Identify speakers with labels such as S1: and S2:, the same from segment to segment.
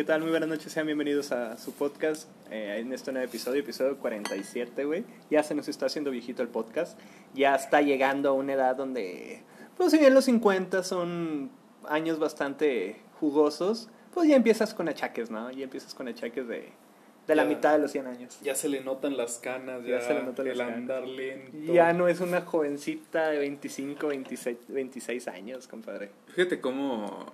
S1: ¿Qué tal? Muy buenas noches, sean bienvenidos a su podcast. Eh, en este nuevo episodio, episodio 47, güey. Ya se nos está haciendo viejito el podcast. Ya está llegando a una edad donde, pues si bien los 50 son años bastante jugosos, pues ya empiezas con achaques, ¿no? Ya empiezas con achaques de, de la
S2: Ya.
S1: mitad de los 100 años.
S2: Ya se le notan las canas,
S1: Ya
S2: ya,
S1: se le notan
S2: el
S1: las canas.
S2: andar lento.
S1: Ya no es una jovencita de 25, 26, 26 años, compadre.
S2: Fíjate cómo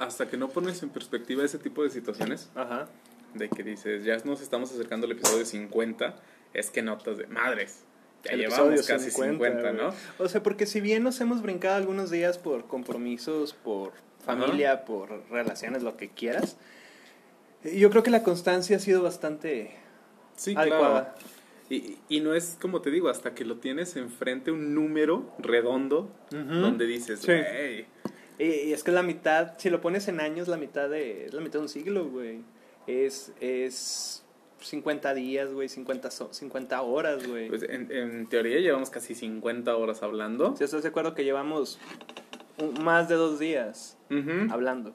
S2: hasta que no pones en perspectiva ese tipo de situaciones,
S1: Ajá.
S2: de que dices, ya nos estamos acercando al episodio 50, es que notas de madres. Ya
S1: El
S2: llevamos casi 50, ¿no?
S1: O sea, porque si bien nos hemos brincado algunos días por compromisos, por familia, por relaciones, lo que quieras, yo creo que la constancia ha sido bastante
S2: Sí,
S1: adecuada.
S2: claro. Y, y no es como te digo, hasta que lo tienes enfrente un número redondo donde dices,
S1: Sí.
S2: güey,
S1: Y, es que la mitad, si lo pones en años, la mitad de, es la mitad de un siglo, güey. Es, es 50 días, güey, 50, so- 50 horas, güey.
S2: pues en, en teoría llevamos casi 50 horas hablando.
S1: Si estás de acuerdo que llevamos un- más de dos días hablando.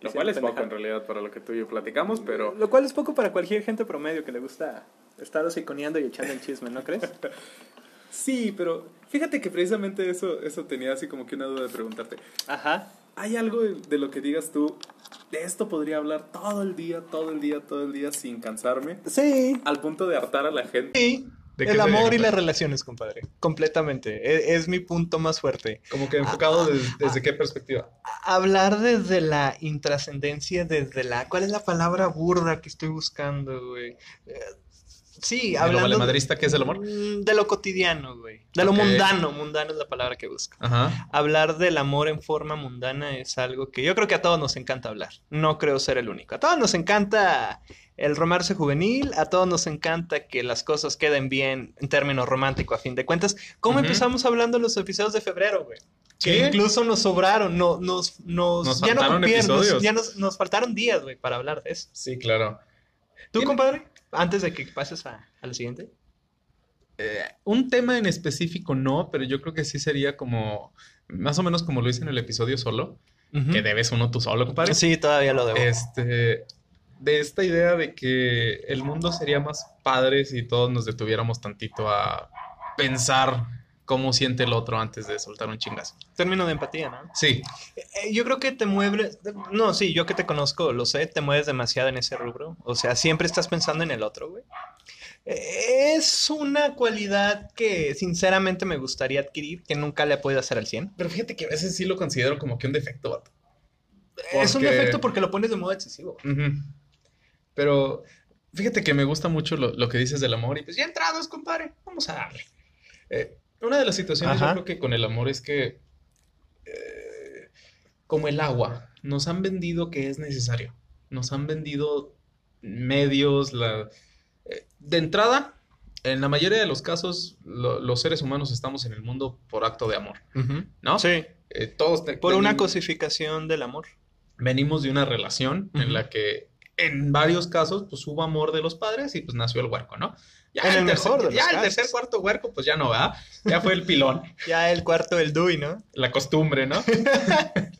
S2: Lo cual es poco en realidad para lo que tú y yo platicamos, pero...
S1: Lo cual es poco para cualquier gente promedio que le gusta estar hociconeando y echando el chisme, ¿no crees?
S2: Sí, pero fíjate que precisamente eso, eso tenía así como que una duda de preguntarte.
S1: Ajá.
S2: ¿Hay algo de, de lo que digas tú, de esto podría hablar todo el día, todo el día, todo el día sin cansarme?
S1: Sí.
S2: Al punto de hartar a la gente.
S1: Sí.
S2: ¿De qué
S1: El amor y las relaciones, compadre. Completamente. E, Es, es mi punto más fuerte.
S2: Como que enfocado des- desde qué perspectiva.
S1: Hablar desde la intrascendencia, desde la... ¿Cuál es la palabra burda que estoy buscando, güey? Sí,
S2: ¿De lo
S1: hablando...
S2: valemadrista que es el amor?
S1: Mm, De lo cotidiano, güey. De lo mundano. Mundano es la palabra que busco.
S2: Ajá.
S1: hablar del amor en forma mundana es algo que yo creo que a todos nos encanta hablar. No creo ser el único. A todos nos encanta el romance juvenil, a todos nos encanta que las cosas queden bien en términos románticos a fin de cuentas. ¿Cómo empezamos hablando en los episodios de febrero, güey? Que incluso nos sobraron, no, nos, nos,
S2: Nos
S1: ya no cupieron, nos- ya nos, nos faltaron días, güey, para hablar de eso.
S2: Sí, claro.
S1: ¿Tú, compadre? Antes de que pases a, a lo siguiente.
S2: Eh, un tema en específico no, pero yo creo que sí sería como, más o menos como lo hice en el episodio solo, que debes uno tú solo, compadre.
S1: Sí, todavía lo debo.
S2: Este, de esta idea de que el mundo sería más padre si todos nos detuviéramos tantito a pensar cómo siente el otro antes de soltar un chingazo.
S1: Término de empatía, ¿no?
S2: Sí,
S1: Eh, Yo creo que te mueves, no, sí, yo que te conozco, lo sé, te mueves demasiado en ese rubro. O sea, siempre estás pensando en el otro, güey. Eh, Es una cualidad que sinceramente me gustaría adquirir, que nunca le he podido hacer al 100.
S2: pero fíjate que a veces sí lo considero como que un defecto, vato.
S1: Es un defecto porque lo pones de modo excesivo.
S2: Ujú. Pero fíjate que me gusta mucho lo, lo que dices del amor y pues ya entrados, compadre, vamos a darle. Eh, una de las situaciones
S1: Ajá.
S2: yo creo que con el amor es que, eh, como el agua, nos han vendido que es necesario. Nos han vendido medios, la... eh, de entrada, en la mayoría de los casos, lo- los seres humanos estamos en el mundo por acto de amor, ¿no?
S1: Sí,
S2: Eh, todos
S1: por una cosificación del amor.
S2: venimos de una relación en la que en varios casos pues hubo amor de los padres y pues nació el huerco, ¿no? Ya
S1: En el mejor de los
S2: ya el
S1: casos.
S2: tercer cuarto huerco pues ya no va, ya fue el pilón,
S1: Ya el cuarto del Dewey, ¿no?
S2: la costumbre, ¿no?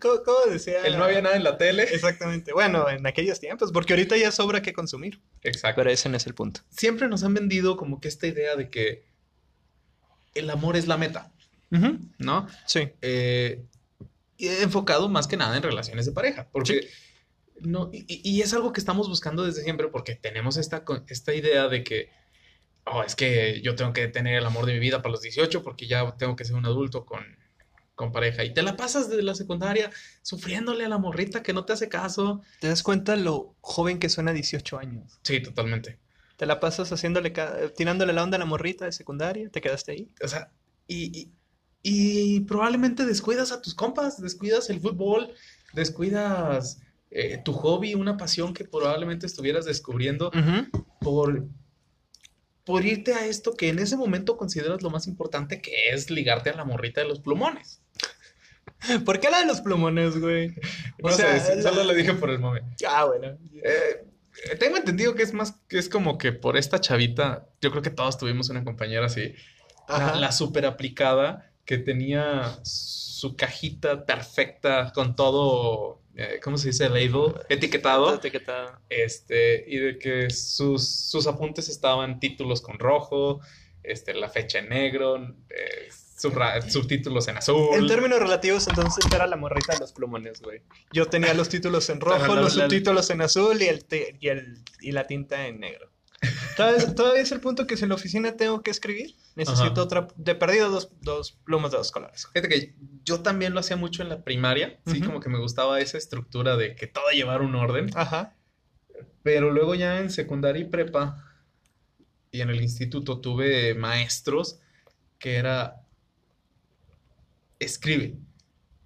S1: ¿Cómo, cómo decía?
S2: El no había nada en la tele.
S1: Exactamente. Bueno, en aquellos tiempos, porque ahorita ya sobra que consumir.
S2: Exacto.
S1: Pero ese no es el punto.
S2: Siempre nos han vendido como que esta idea de que el amor es la meta, ¿no?
S1: Sí.
S2: Eh, y enfocado más que nada en relaciones de pareja, porque no, y, y- es algo que estamos buscando desde siempre, porque tenemos esta, esta idea de que, oh, es que yo tengo que tener el amor de mi vida para los 18, porque ya tengo que ser un adulto con, con pareja, y te la pasas desde la secundaria sufriéndole a la morrita que no te hace caso.
S1: ¿Te das cuenta lo joven que suena a 18 años?
S2: Sí, totalmente.
S1: Te la pasas haciéndole, tirándole la onda a la morrita de secundaria, te quedaste ahí.
S2: O sea, y, y, y probablemente descuidas a tus compas, descuidas el fútbol, descuidas eh, tu hobby, una pasión que probablemente estuvieras descubriendo por, por irte a esto que en ese momento consideras lo más importante, que es ligarte a la morrita de los plumones.
S1: ¿Por qué la de los plumones, güey?
S2: No
S1: O sea,
S2: sé,
S1: la-
S2: solo lo dije por el momento.
S1: Ah, bueno.
S2: Eh, tengo entendido que es más, que es como que por esta chavita, yo creo que todos tuvimos una compañera así, la, la súper aplicada que tenía su cajita perfecta con todo, eh, ¿cómo se dice? Label, etiquetado.
S1: Etiquetado.
S2: Este, y de que sus, sus apuntes estaban títulos con rojo, este, la fecha en negro, eh, subra- subtítulos en azul.
S1: En términos relativos, entonces era la morrita de los plumones, güey. Yo tenía los títulos en rojo,
S2: la-
S1: los
S2: la-
S1: subtítulos en azul y, el te- y, el, y la tinta en negro. ¿Todavía, todavía es el punto que si en la oficina tengo que escribir, necesito
S2: Ajá.
S1: otra, de perdido dos, dos plumas de dos colores.
S2: Fíjate que yo también lo hacía mucho en la primaria, sí,
S1: Ujú.
S2: como que me gustaba esa estructura de que todo llevara un orden,
S1: Ajá.
S2: pero luego ya en secundaria y prepa y en el instituto tuve maestros que era escribe.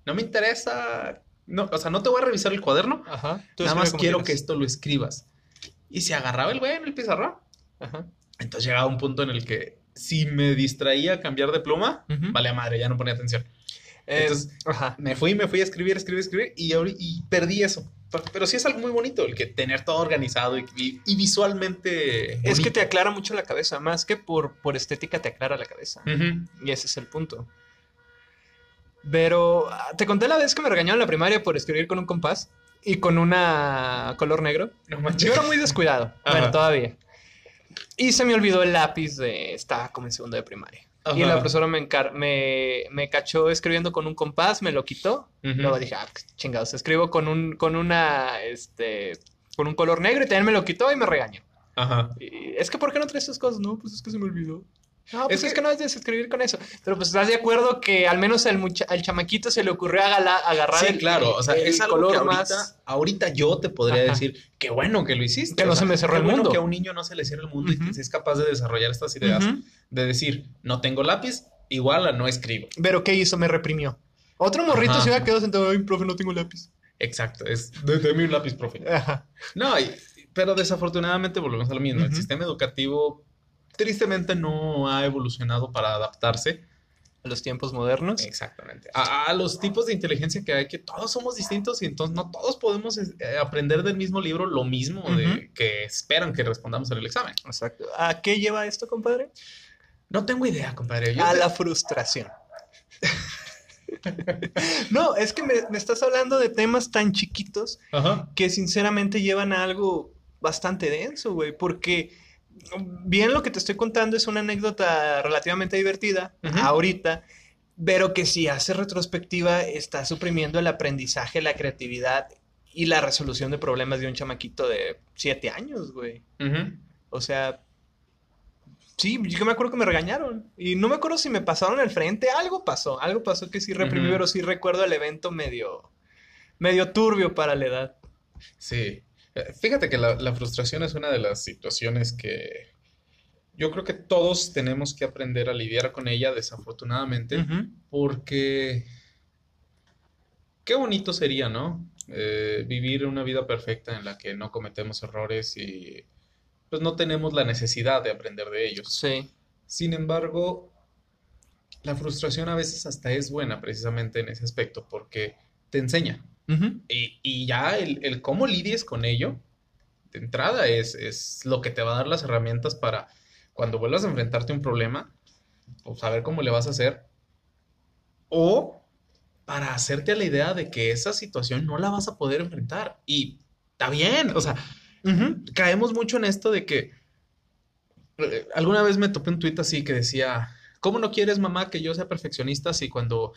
S2: No me interesa, no, o sea, no te voy a revisar el cuaderno,
S1: Ajá. Tú
S2: nada más quiero que esto lo escribas. Y se agarraba el güey en el pizarrón.
S1: Ajá.
S2: Entonces llegaba un punto en el que si me distraía a cambiar de pluma,
S1: Ujú.
S2: vale a madre, ya no ponía atención.
S1: Eh,
S2: Entonces,
S1: ajá.
S2: me fui, me fui a escribir, escribir, escribir y, y perdí eso. Pero, pero sí es algo muy bonito el que tener todo organizado y, y- y visualmente.
S1: Es que te aclara mucho la cabeza, más que por, por estética te aclara la cabeza. Y ese es el punto. Pero ah, te conté la vez que me regañaron en la primaria por escribir con un compás y con una color negro.
S2: No manches.
S1: Yo era muy descuidado.
S2: Ajá.
S1: Bueno, todavía. Y se me olvidó el lápiz de... Estaba como en segundo de primaria. Y la profesora me, encar- me, me cachó escribiendo con un compás, me lo quitó. Luego dije, ah, pues, chingados, escribo con un, con una, este, con un color negro y también me lo quitó y me regañó.
S2: Ajá.
S1: Y, es que, ¿por qué no traes esas cosas? No, pues es que se me olvidó. No, pues
S2: Es
S1: es,
S2: que-
S1: que... no debes escribir con eso. Pero pues estás de acuerdo que al menos al, mucha- al chamaquito se le ocurrió agala- agarrar
S2: Sí,
S1: el,
S2: claro. O sea,
S1: el
S2: es algo que
S1: color
S2: ahorita,
S1: más...
S2: ahorita yo te podría
S1: Ajá.
S2: decir qué bueno que lo hiciste.
S1: Que no
S2: O
S1: se
S2: sea,
S1: me cerró el
S2: bueno
S1: mundo.
S2: que a un niño no se le cierre el mundo y
S1: Ujú.
S2: que es capaz de desarrollar estas ideas.
S1: Ujú.
S2: De decir, no tengo lápiz, igual a no escribo.
S1: Pero ¿qué hizo? Me reprimió. Otro morrito
S2: Ajá.
S1: se hubiera quedado sentado, ay, profe, no tengo lápiz.
S2: Exacto. Es, "De- deme un lápiz, profe.
S1: Ajá.
S2: No, y- pero desafortunadamente volvemos a lo mismo. El
S1: Ujú.
S2: sistema educativo tristemente no ha evolucionado para adaptarse
S1: A los tiempos modernos.
S2: exactamente a, a los tipos de inteligencia que hay, que todos somos distintos y entonces no todos podemos eh, aprender del mismo libro lo mismo de, que esperan que respondamos en el examen.
S1: Exacto. ¿A qué lleva esto, compadre?
S2: No tengo idea, compadre. Yo
S1: A
S2: te-
S1: la frustración. no, es que me, me estás hablando de temas tan chiquitos
S2: Ajá.
S1: que sinceramente llevan a algo bastante denso, güey, porque bien lo que te estoy contando es una anécdota relativamente divertida ahorita, pero que si hace retrospectiva está suprimiendo el aprendizaje, la creatividad y la resolución de problemas de un chamaquito de siete años, güey. O sea, sí, yo me acuerdo que me regañaron. Y no me acuerdo si me pasaron al frente. Algo pasó, algo pasó que sí reprimí, pero sí recuerdo el evento medio, medio turbio para la edad.
S2: Sí. Eh, Fíjate que la, la frustración es una de las situaciones que yo creo que todos tenemos que aprender a lidiar con ella, desafortunadamente. Porque qué bonito sería, ¿no? Eh, vivir una vida perfecta en la que no cometemos errores y pues no tenemos la necesidad de aprender de ellos.
S1: Sí.
S2: Sin embargo, la frustración a veces hasta es buena precisamente en ese aspecto porque te enseña. Y, y ya el, el cómo lidies con ello, de entrada, es, es lo que te va a dar las herramientas para cuando vuelvas a enfrentarte a un problema, pues saber cómo le vas a hacer. O para hacerte a la idea de que esa situación no la vas a poder enfrentar. Y está bien, o sea, caemos mucho en esto de que eh, alguna vez me topé un tuit así que decía, ¿cómo no quieres, mamá, que yo sea perfeccionista si cuando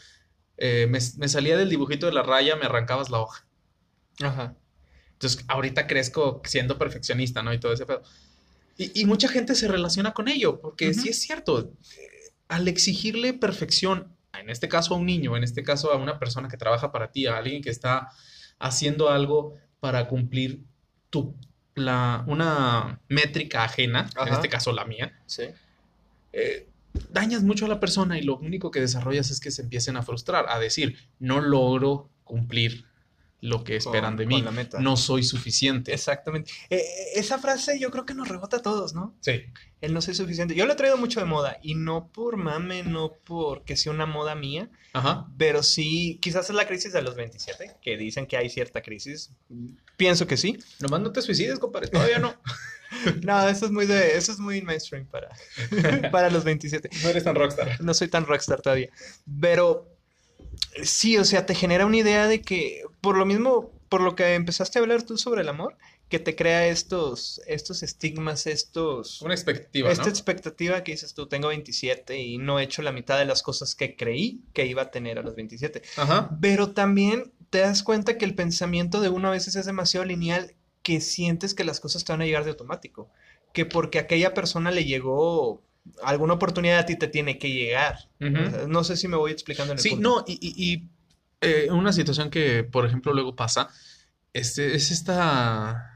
S2: eh, me, me salía del dibujito de la raya me arrancabas la hoja?
S1: Ajá.
S2: Entonces, ahorita crezco siendo perfeccionista, ¿no? Y todo ese pedo. Y, y mucha gente se relaciona con ello, porque
S1: Ujú.
S2: sí es cierto, eh, al exigirle perfección, en este caso a un niño, en este caso a una persona que trabaja para ti, a alguien que está haciendo algo para cumplir tu, la, una métrica ajena, en este caso la mía,
S1: Sí.
S2: eh, dañas mucho a la persona y lo único que desarrollas es que se empiecen a frustrar, a decir, no logro cumplir lo que esperan
S1: Con-
S2: de mí,
S1: la meta.
S2: no soy suficiente.
S1: Exactamente. Eh, eh, esa frase yo creo que nos rebota a todos, ¿no?
S2: Sí.
S1: El no soy suficiente. Yo lo he traído mucho de moda y no por mame, no porque sea una moda mía,
S2: Ajá.
S1: pero sí, quizás es la crisis de los 27, que dicen que hay cierta crisis. Pienso que sí.
S2: Nomás no te suicides, compadre. Todavía no.
S1: No, eso es muy de, eso es muy mainstream para, para los 27.
S2: No eres tan rockstar.
S1: No soy tan rockstar todavía. Pero sí, o sea, te genera una idea de que, por lo mismo, por lo que empezaste a hablar tú sobre el amor, que te crea estos, estos estigmas, estos...
S2: Una expectativa,
S1: Esta
S2: ¿no?
S1: expectativa que dices tú, tengo 27 y no he hecho la mitad de las cosas que creí que iba a tener a los 27.
S2: Ajá.
S1: Pero también te das cuenta que el pensamiento de uno a veces es demasiado lineal que sientes que las cosas te van a llegar de automático. Que porque a aquella persona le llegó alguna oportunidad a ti te tiene que llegar. No sé si me voy explicando en el
S2: Sí,
S1: punto.
S2: no, y, y- y, eh, una situación que, por ejemplo, luego pasa, este, es esta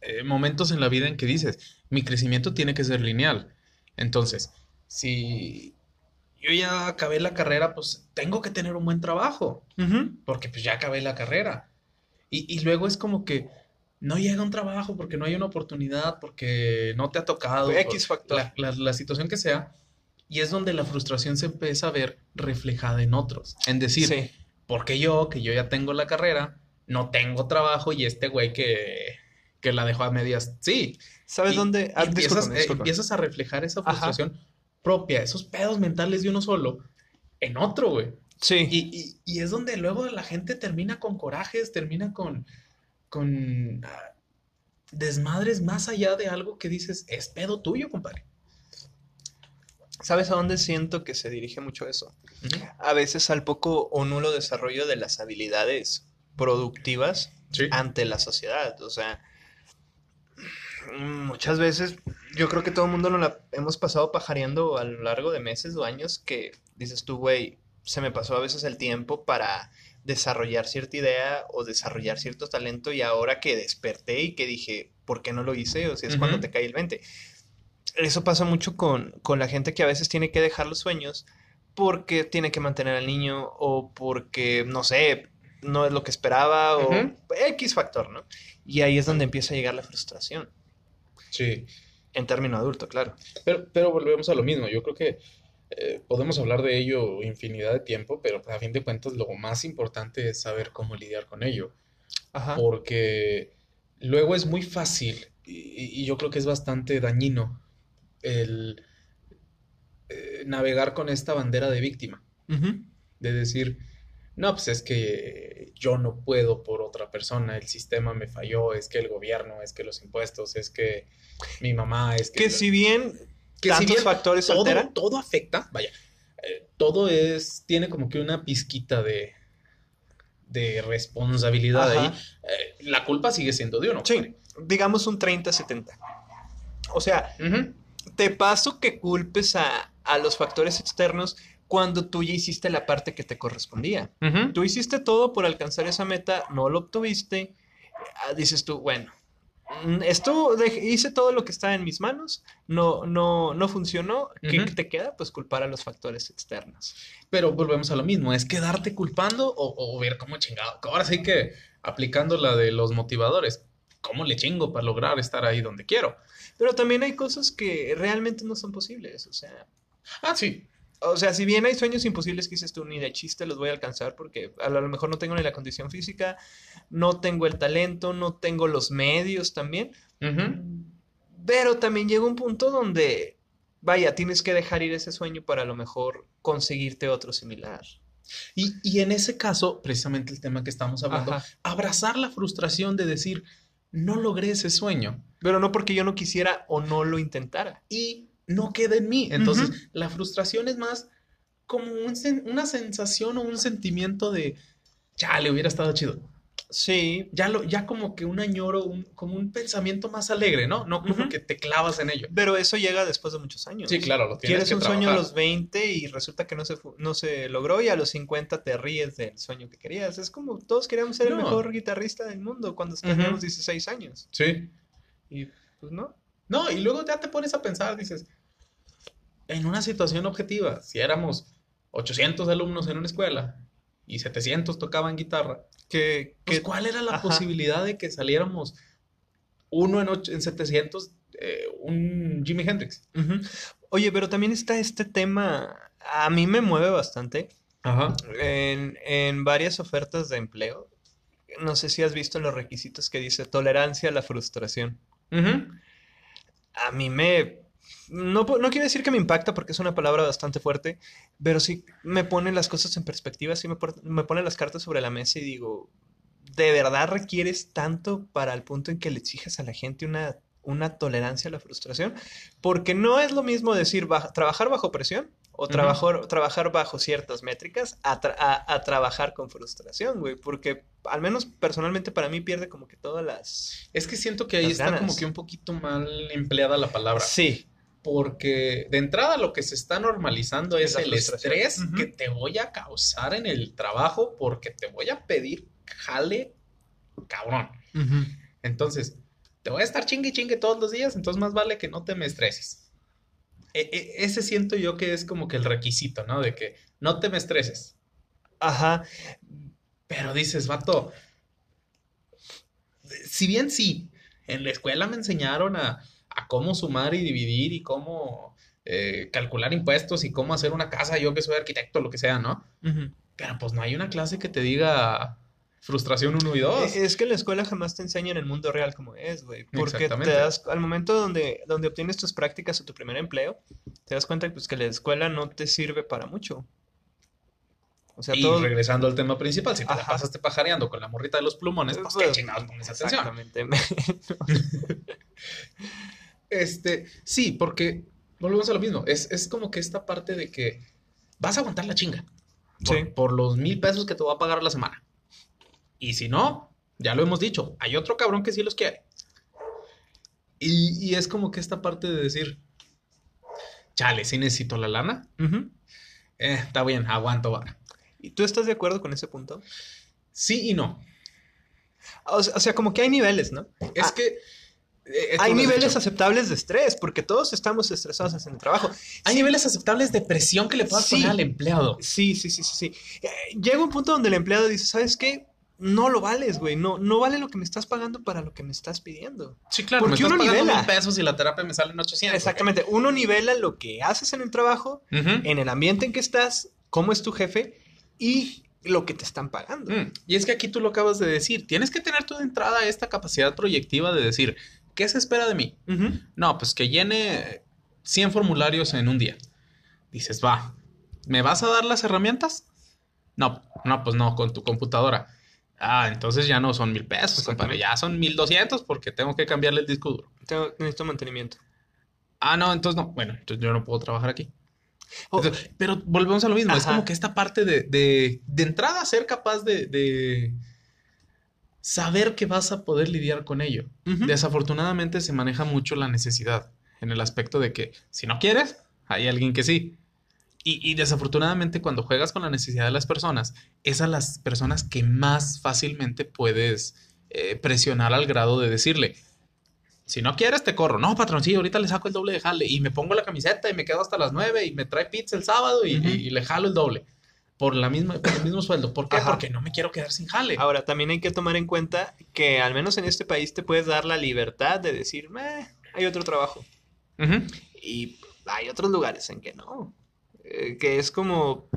S2: eh, momentos en la vida en que dices, mi crecimiento tiene que ser lineal. Entonces, si yo ya acabé la carrera, pues tengo que tener un buen trabajo, porque pues ya acabé la carrera. Y, y luego es como que no llega un trabajo porque no hay una oportunidad, porque no te ha tocado,
S1: X factor.
S2: la, la- la situación que sea. Y es donde la frustración se empieza a ver reflejada en otros. En decir,
S1: Sí.
S2: porque yo, que yo ya tengo la carrera, no tengo trabajo y este güey que, que la dejó a medias, sí.
S1: ¿Sabes
S2: Y-
S1: dónde? Ah,
S2: empiezas,
S1: discúlpame,
S2: eh,
S1: discúlpame.
S2: empiezas a reflejar esa
S1: Ajá.
S2: frustración propia, esos pedos mentales de uno solo, en otro, güey.
S1: Sí.
S2: Y, y- y es donde luego la gente termina con corajes, termina con, con ah, desmadres más allá de algo que dices, es pedo tuyo, compadre.
S1: ¿Sabes a dónde siento que se dirige mucho eso? A veces al poco o nulo desarrollo de las habilidades productivas
S2: Sí.
S1: ante la sociedad. O sea, muchas veces yo creo que todo el mundo nos la hemos pasado pajareando a lo largo de meses o años que dices tú, güey, se me pasó a veces el tiempo para desarrollar cierta idea o desarrollar cierto talento y ahora que desperté y que dije, ¿por qué no lo hice? O sea, es cuando te cae el 20. Eso pasa mucho con, con la gente que a veces tiene que dejar los sueños porque tiene que mantener al niño o porque, no sé, no es lo que esperaba o
S2: Ujú.
S1: X factor, ¿no? Y ahí es donde empieza a llegar la frustración,
S2: Sí.
S1: en término adulto, claro.
S2: Pero, pero volvemos a lo mismo. Yo creo que eh, podemos hablar de ello infinidad de tiempo, pero a fin de cuentas lo más importante es saber cómo lidiar con ello.
S1: Ajá.
S2: Porque luego es muy fácil y, y yo creo que es bastante dañino el eh, navegar con esta bandera de víctima, de decir, no, pues es que yo no puedo por otra persona, el sistema me falló, es que el gobierno, es que los impuestos, es que mi mamá, es que...
S1: Que si bien
S2: que si
S1: tantos
S2: bien
S1: factores
S2: todo,
S1: alteran,
S2: todo afecta, vaya, eh, todo es, tiene como que una pizquita de, de responsabilidad
S1: Ajá.
S2: ahí. Eh, la culpa sigue siendo de uno.
S1: sí, digamos un 30-70. O sea, te paso que culpes a, a los factores externos cuando tú ya hiciste la parte que te correspondía. Tú hiciste todo por alcanzar esa meta, no lo obtuviste. ah, Dices tú, bueno, esto de- hice todo lo que estaba en mis manos, no, no, no funcionó. ¿Qué te queda? Pues culpar a los factores externos.
S2: Pero volvemos a lo mismo, es quedarte culpando o, o ver cómo chingado. Ahora sí que aplicando la de los motivadores, ¿cómo le chingo para lograr estar ahí donde quiero?
S1: Pero también hay cosas que realmente no son posibles. O sea,
S2: Ah, sí.
S1: O sea, si bien hay sueños imposibles que dices tú, ni de chiste los voy a alcanzar porque a lo mejor no tengo ni la condición física, no tengo el talento, no tengo los medios también.
S2: Ujú.
S1: Pero también llega un punto donde, vaya, tienes que dejar ir ese sueño para a lo mejor conseguirte otro similar.
S2: Y, y en ese caso, precisamente el tema que estamos hablando,
S1: Ajá.
S2: abrazar la frustración de decir, no logré ese sueño.
S1: Pero no porque yo no quisiera o no lo intentara.
S2: y no queda en mí. Entonces, la frustración es más como un sen- una sensación o un sentimiento de, ya le hubiera estado chido.
S1: Sí,
S2: Ya, lo, ya como que un añoro, un, como un pensamiento más alegre, ¿no? No como que te clavas en ello.
S1: pero eso llega después de muchos años.
S2: Sí, claro, lo tienes
S1: Quieres
S2: que
S1: un sueño a los 20 y resulta que no se, no se logró y a los 50 te ríes del sueño que querías. Es como todos queríamos ser el mejor guitarrista del mundo cuando teníamos 16 años.
S2: Sí.
S1: Y pues no.
S2: No, y luego ya te pones a pensar, dices, en una situación objetiva, si éramos 800 alumnos en una escuela y 700 tocaban guitarra,
S1: Que,
S2: Pues,
S1: que-
S2: ¿cuál era la
S1: ajá.
S2: posibilidad de que saliéramos uno en, ocho- en 700, eh, un Jimi Hendrix?
S1: Oye, pero también está este tema, a mí me mueve bastante
S2: Ajá.
S1: en, en varias ofertas de empleo. No sé si has visto los requisitos que dice tolerancia a la frustración. a mí me... No, no quiero decir que me impacta porque es una palabra bastante fuerte, pero sí me pone las cosas en perspectiva, sí me, me pone las cartas sobre la mesa y digo, ¿de verdad requieres tanto para el punto en que le exiges a la gente una, una tolerancia a la frustración? Porque no es lo mismo decir trabajar bajo presión o trabajar, trabajar bajo ciertas métricas a, a, trabajar con frustración, güey. Porque al menos personalmente para mí pierde como que todas las...
S2: Es que siento que ahí está como que un poquito mal empleada la palabra.
S1: Sí.
S2: Porque de entrada lo que se está normalizando es, el estrés que te voy a causar en el trabajo porque te voy a pedir jale cabrón. Entonces, te voy a estar chingue chingue todos los días, entonces más vale que no te me estreses. E, e, ese siento yo que es como que el requisito, ¿no? De que no te me estreses.
S1: Ajá.
S2: Pero dices, vato, si bien sí, en la escuela me enseñaron a, cómo sumar y dividir y cómo eh, calcular impuestos y cómo hacer una casa, yo que soy arquitecto, lo que sea, ¿no? Pero pues no hay una clase que te diga frustración 1 y 2.
S1: Es que en la escuela jamás te enseñan el mundo real como es, güey. Porque te das, al momento donde, donde obtienes tus prácticas o tu primer empleo, te das cuenta pues, que la escuela no te sirve para mucho.
S2: O sea, y regresando al tema principal, si te la pasaste pajareando con la morrita de los plumones, pues, qué pues, chingados pones atención. Exactamente. este, sí, porque volvemos a lo mismo. Es, es, como que esta parte de que vas a aguantar la chinga. Por, por los mil pesos que te va a pagar la semana. Y si no, ya lo hemos dicho, hay otro cabrón que sí los quiere. Y, es como que esta parte de decir, chale, sí necesito la lana. Eh, está bien, aguanto vara.
S1: ¿Y tú estás de acuerdo con ese punto?
S2: Sí y no.
S1: O sea, como que hay niveles, ¿no?
S2: Es ah, que...
S1: Eh, hay niveles aceptables de estrés, porque todos estamos estresados en el trabajo.
S2: Hay niveles aceptables de presión que le puedas poner al empleado.
S1: Sí, sí, sí, sí, sí. Eh, llega un punto donde el empleado dice, ¿sabes qué? no lo vales, güey. No, no vale lo que me estás pagando para lo que me estás pidiendo.
S2: Sí, claro. Porque me estás uno pagando nivela. pesos y la terapia me sale en 800.
S1: Exactamente. Uno nivela lo que haces en el trabajo, en el ambiente en que estás, cómo es tu jefe y lo que te están pagando.
S2: Mm. Y es que aquí tú lo acabas de decir. Tienes que tener tu de entrada esta capacidad proyectiva de decir, ¿qué se espera de mí? No, pues que llene 100 formularios en un día. Dices, va, ¿me vas a dar las herramientas? No, no, pues no, con tu computadora. Ah, entonces ya no son mil pesos, compadre. Ya son mil doscientos porque tengo que cambiarle el disco duro.
S1: Tengo, necesito mantenimiento.
S2: Ah, no, entonces no. Bueno, entonces yo no puedo trabajar aquí. Oh. pero volvemos a lo mismo. Es como que esta parte de, de, de entrada ser capaz de, de, saber que vas a poder lidiar con ello. Desafortunadamente se maneja mucho la necesidad en el aspecto de que si no quieres, hay alguien que sí. Y, desafortunadamente cuando juegas con la necesidad de las personas, es a las personas que más fácilmente puedes eh, presionar al grado de decirle, si no quieres te corro. No, patrón, sí, ahorita le saco el doble de jale y me pongo la camiseta y me quedo hasta las nueve y me trae pizza el sábado y, le jalo el doble. Por, la misma, por el mismo sueldo. ¿Por qué? Porque no me quiero quedar sin jale.
S1: Ahora, también hay que tomar en cuenta que al menos en este país te puedes dar la libertad de decir, hay otro trabajo. Y hay otros lugares en que no. Eh, que es como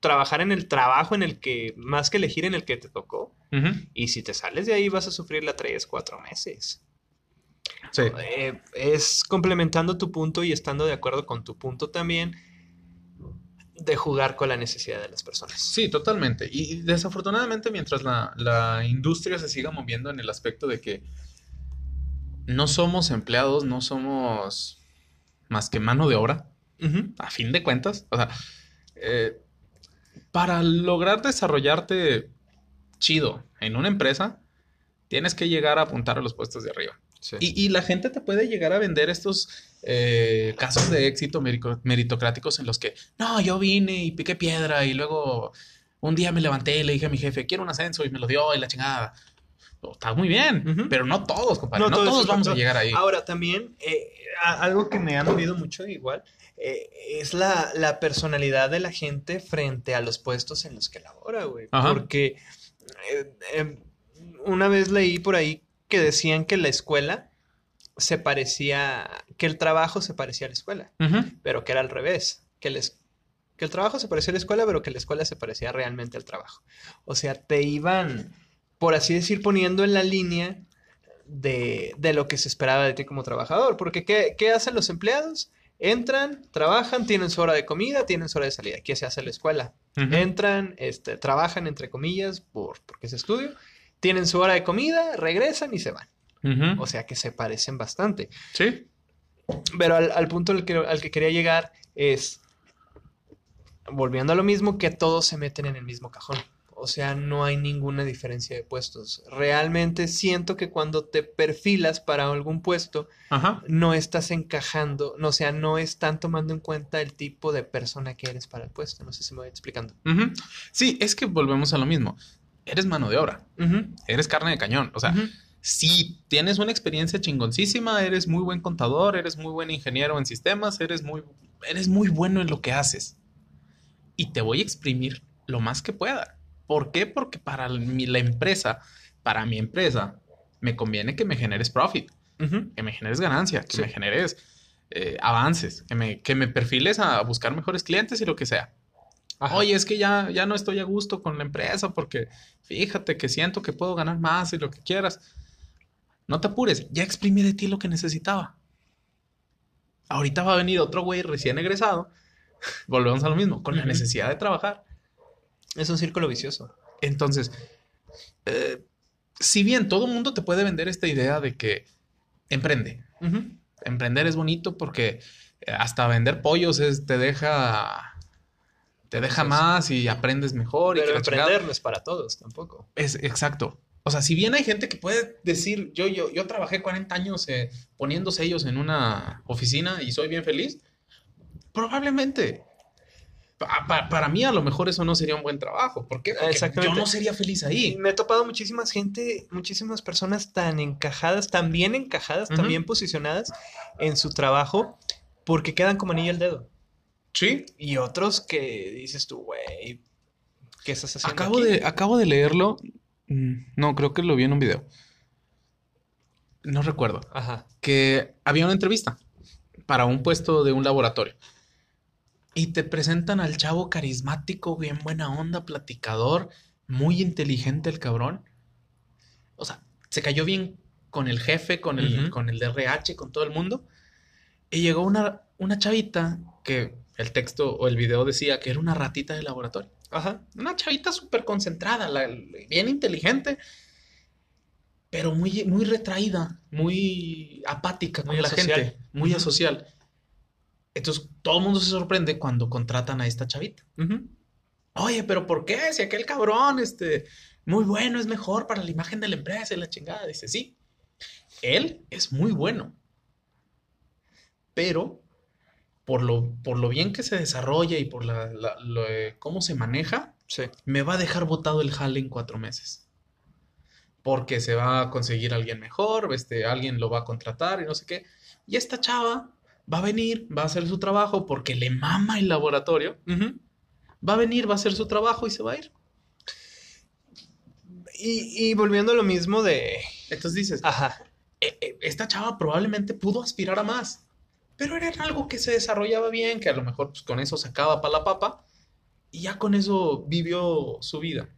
S1: trabajar en el trabajo en el que, más que elegir en el que te tocó. Y si te sales de ahí vas a sufrir la tres, cuatro meses. Sí. Eh, es complementando tu punto y estando de acuerdo con tu punto también de jugar con la necesidad de las personas.
S2: Sí, totalmente. Y desafortunadamente mientras la, la industria se siga moviendo en el aspecto de que no somos empleados, no somos más que mano de obra, a fin de cuentas. O sea, eh, para lograr desarrollarte chido en una empresa, tienes que llegar a apuntar a los puestos de arriba. Y, la gente te puede llegar a vender estos eh, casos de éxito meritocráticos en los que, no, yo vine y piqué piedra y luego un día me levanté y le dije a mi jefe, quiero un ascenso y me lo dio y la chingada. está muy bien, pero no todos, compadre. No, todos, vamos a llegar ahí.
S1: Ahora, también, eh, algo que me ha movido mucho igual eh, es la, personalidad de la gente frente a los puestos en los que labora, güey. Porque em, una vez leí por ahí que decían que la escuela se parecía, que el trabajo se parecía a la escuela, pero que era al revés, que, les, que el trabajo se parecía a la escuela, pero que la escuela se parecía realmente al trabajo. O sea, te iban, por así decir, poniendo en la línea de, de lo que se esperaba de ti como trabajador. Porque ¿qué, qué hacen los empleados? Entran, trabajan, tienen su hora de comida, tienen su hora de salida. ¿Qué se hace en la escuela? Entran, este, trabajan entre comillas por, porque es estudio, tienen su hora de comida, regresan y se van. O sea que se parecen bastante.
S2: Sí.
S1: Pero al, al punto al que, al que quería llegar es, volviendo a lo mismo, que todos se meten en el mismo cajón. O sea, no hay ninguna diferencia de puestos. Realmente siento que cuando te perfilas para algún puesto,
S2: Ajá.
S1: no estás encajando, no, o sea, no están tomando en cuenta el tipo de persona que eres para el puesto. No sé si me voy explicando.
S2: Sí, es que volvemos a lo mismo. Eres mano de obra, eres carne de cañón. O sea, si tienes una experiencia chingoncísima, eres muy buen contador, eres muy buen ingeniero en sistemas, eres muy, eres muy bueno en lo que haces. Y te voy a exprimir lo más que pueda. ¿Por qué? Porque para mi- la empresa, para mi empresa, me conviene que me generes profit, que me generes ganancia, que
S1: Sí.
S2: me generes eh, avances, que me, que me perfiles a buscar mejores clientes y lo que sea.
S1: Ajá.
S2: Oye, es que ya, ya no estoy a gusto con la empresa porque fíjate que siento que puedo ganar más y lo que quieras. No te apures, ya exprimí de ti lo que necesitaba. Ahorita va a venir otro güey recién egresado. Volvemos a lo mismo, con la necesidad de trabajar.
S1: Es un círculo vicioso.
S2: Entonces, eh, si bien todo el mundo te puede vender esta idea de que emprende, emprender es bonito porque eh, hasta vender pollos es, te deja, te deja más y aprendes mejor. y
S1: Pero
S2: que la chingada.
S1: emprender no es para todos tampoco.
S2: Es exacto. O sea, si bien hay gente que puede decir, yo, yo, yo trabajé 40 años eh, poniendo sellos en una oficina y soy bien feliz, probablemente. Pa- pa- para mí a lo mejor eso no sería un buen trabajo. ¿Por qué? Porque yo no sería feliz
S1: Y
S2: ahí.
S1: me he topado muchísimas gente, muchísimas personas tan encajadas, tan bien encajadas, tan
S2: Ujú.
S1: bien posicionadas en su trabajo, porque quedan como anillo al dedo.
S2: Sí.
S1: Y otros que dices tú, güey, ¿qué estás haciendo
S2: Acabo
S1: aquí?"
S2: de, acabo de leerlo. Mm, No, creo que lo vi en un video. No recuerdo.
S1: Ajá.
S2: que había una entrevista para un puesto de un laboratorio. Y te presentan al chavo carismático, bien buena onda, platicador, muy inteligente el cabrón. O sea, se cayó bien con el jefe, con el,
S1: Ujú.
S2: con el DRH, con todo el mundo. Y llegó una, una chavita que el texto o el video decía que era una ratita de laboratorio.
S1: Ajá.
S2: Una chavita súper concentrada, la- bien inteligente, pero muy, muy retraída, muy apática con
S1: Muy
S2: la
S1: asocial.
S2: gente, muy asocial. Entonces, todo el mundo se sorprende cuando contratan a esta chavita. Oye, pero ¿por qué? Si aquel cabrón, este, muy bueno, es mejor para la imagen de la empresa y la chingada. Dice, sí, él es muy bueno, pero por lo, por lo bien que se desarrolla y por la, la- lo, eh, cómo se maneja,
S1: Sí.
S2: me va a dejar botado el jale en cuatro meses. Porque se va a conseguir alguien mejor, este, alguien lo va a contratar y no sé qué. Y esta chava va a venir, va a hacer su trabajo porque le mama el laboratorio. Va a venir, va a hacer su trabajo y se va a ir.
S1: Y, y volviendo a lo mismo de...
S2: Entonces dices,
S1: Ajá.
S2: "E- e- esta chava probablemente pudo aspirar a más, pero era algo que se desarrollaba bien, que a lo mejor pues, con eso sacaba para la papa y ya con eso vivió su vida.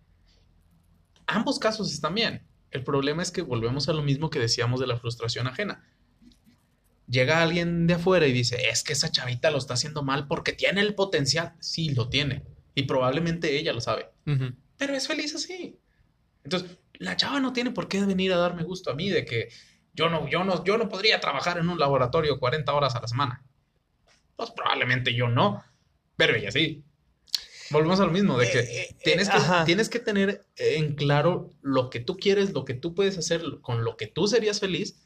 S2: Ambos casos están bien. El problema es que volvemos a lo mismo que decíamos de la frustración ajena. Llega alguien de afuera y dice, es que esa chavita lo está haciendo mal porque tiene el potencial. Sí, lo tiene. Y probablemente ella lo sabe. Pero es feliz así. Entonces, la chava no tiene por qué venir a darme gusto a mí de que yo no, yo no, yo no podría trabajar en un laboratorio 40 horas a la semana. Pues probablemente yo no, pero ella sí. Volvemos a lo mismo, de que
S1: Eh, eh,
S2: tienes
S1: eh,
S2: que,
S1: ajá.
S2: tienes que tener en claro lo que tú quieres, lo que tú puedes hacer, con lo que tú serías feliz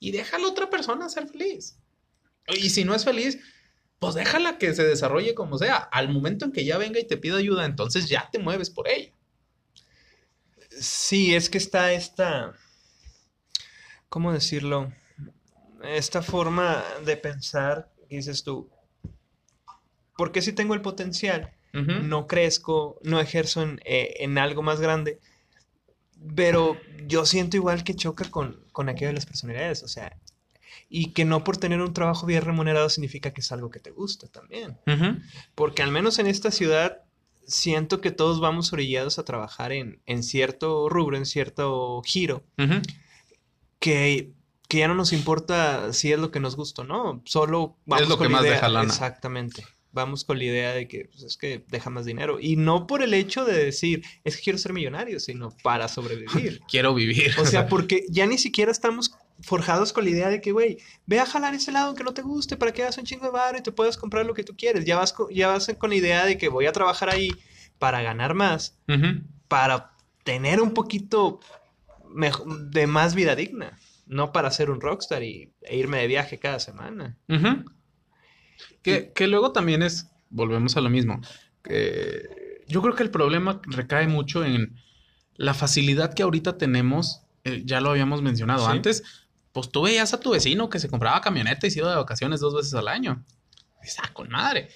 S2: y deja a la otra persona ser feliz. Y si no es feliz, pues déjala que se desarrolle como sea. Al momento en que ya venga y te pida ayuda, entonces ya te mueves por ella.
S1: Sí, es que está esta, ¿cómo decirlo? Esta forma de pensar, dices tú, porque si tengo el potencial, no crezco, no ejerzo en, eh, en algo más grande, pero yo siento igual que choca con, con aquello de las personalidades, o sea, y que no por tener un trabajo bien remunerado significa que es algo que te gusta también. Porque al menos en esta ciudad siento que todos vamos orillados a trabajar en, en cierto rubro, en cierto giro.
S2: Ujú.
S1: Que, que ya no nos importa si es lo que nos gusta o no, solo vamos
S2: lo
S1: con
S2: que
S1: la
S2: más
S1: idea-
S2: deja lana.
S1: Exactamente. Vamos con la idea de que pues, es que deja más dinero. Y no por el hecho de decir, es que quiero ser millonario, sino para sobrevivir.
S2: Quiero vivir.
S1: O sea, porque ya ni siquiera estamos forjados con la idea de que, güey, ve a jalar ese lado que no te guste para que hagas un chingo de bar y te puedas comprar lo que tú quieres. Ya vas, co- ya vas con la idea de que voy a trabajar ahí para ganar más, para tener un poquito de más vida digna, no para ser un rockstar y, e irme de viaje cada semana.
S2: Que, que luego también es, volvemos a lo mismo. yo creo que el problema recae mucho en la facilidad que ahorita tenemos. eh, ya lo habíamos mencionado
S1: Sí.
S2: antes. Pues tú veías a tu vecino que se compraba camioneta y se iba de vacaciones dos veces al año. Dices, ah, con madre.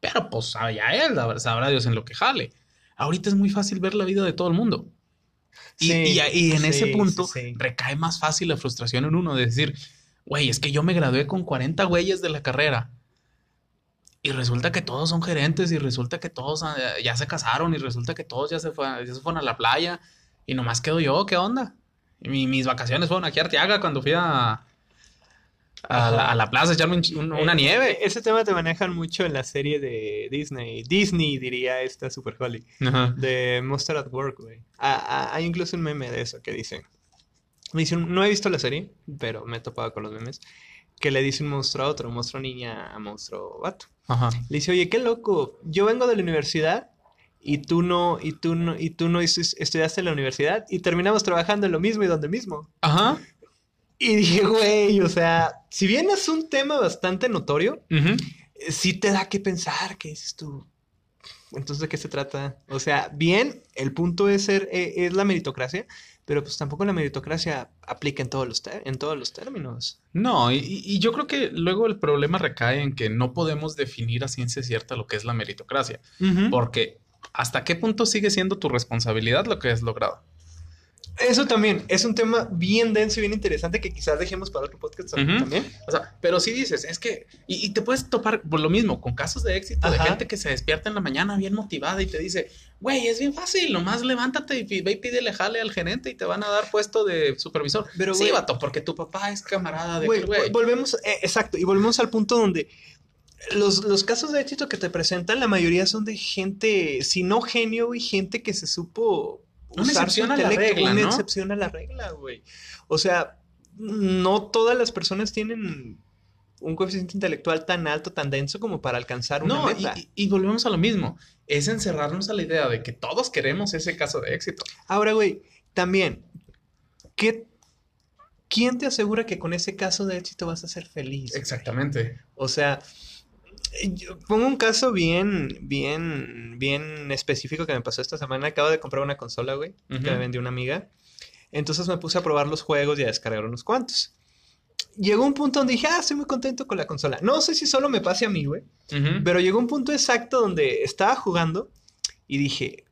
S2: Pero pues ya él, sabrá Dios en lo que jale. Ahorita es muy fácil ver la vida de todo el mundo. Y,
S1: Sí,
S2: y- y en ese punto
S1: sí,
S2: recae más fácil la frustración en uno de decir, güey, es que yo me gradué con 40 güeyes de la carrera. Y resulta que todos son gerentes y resulta que todos ah, ya se casaron y resulta que todos ya se, fue- ya se fueron a la playa y nomás quedo yo, ¿qué onda? Y mi- mis vacaciones fueron aquí a Arteaga cuando fui a, a, la, a la plaza echarme un una
S1: Eh,
S2: nieve.
S1: Ese tema te manejan mucho en la serie de Disney. Disney diría esta Super Holly.
S2: Ajá.
S1: De Monster at Work, güey. Ah, ah, hay incluso un meme de eso que dice. Me dice no he visto la serie, pero me he topado con los memes. Que le dice un monstruo a otro, monstruo niña a monstruo vato.
S2: Ajá.
S1: Le dice, oye, qué loco, yo vengo de la universidad y tú no, y tú no, y tú no estudiaste en la universidad y terminamos trabajando en lo mismo y donde mismo.
S2: Ajá.
S1: Y dije, güey, o sea, si bien es un tema bastante notorio, eh, sí te da que pensar, ¿qué dices tú? Entonces, ¿de qué se trata? O sea, bien, el punto es ser, eh, es la meritocracia, pero pues tampoco la meritocracia aplica en todos los, en todos los términos.
S2: No, y, y- y yo creo que luego el problema recae en que no podemos definir a ciencia cierta lo que es la meritocracia, porque ¿hasta qué punto sigue siendo tu responsabilidad lo que has logrado?
S1: Eso también es un tema bien denso y bien interesante que quizás dejemos para otro podcast también.
S2: O sea, pero si dices, es que, y, y te puedes topar por lo mismo, con casos de éxito, de gente que se despierta en la mañana bien motivada y te dice, güey, es bien fácil, nomás levántate y ve y pídele jale al gerente y te van a dar puesto de supervisor.
S1: Pero,
S2: sí,
S1: güey-
S2: vato, porque tu papá es camarada de
S1: Güey, volvemos, eh, exacto, y volvemos al punto donde los, los casos de éxito que te presentan, la mayoría son de gente, si no genio, y gente que se supo
S2: Una excepción a la regla,
S1: una
S2: ¿no?
S1: excepción a la regla, güey. O sea, no todas las personas tienen un coeficiente intelectual tan alto, tan denso como para alcanzar una
S2: No, y,
S1: meta.
S2: y- y volvemos a lo mismo. Es encerrarnos a la idea de que todos queremos ese caso de éxito.
S1: Ahora, güey, también, ¿qué, ¿quién te asegura que con ese caso de éxito vas a ser feliz? güey?
S2: Exactamente.
S1: O sea, yo pongo un caso bien, bien, bien específico que me pasó esta semana. Acabo de comprar una consola, güey, que me vendió una amiga. Entonces me puse a probar los juegos y a descargar unos cuantos. Llegó un punto donde dije, ah, estoy muy contento con la consola. No sé si solo me pase a mí, güey, pero llegó un punto exacto donde estaba jugando y dije,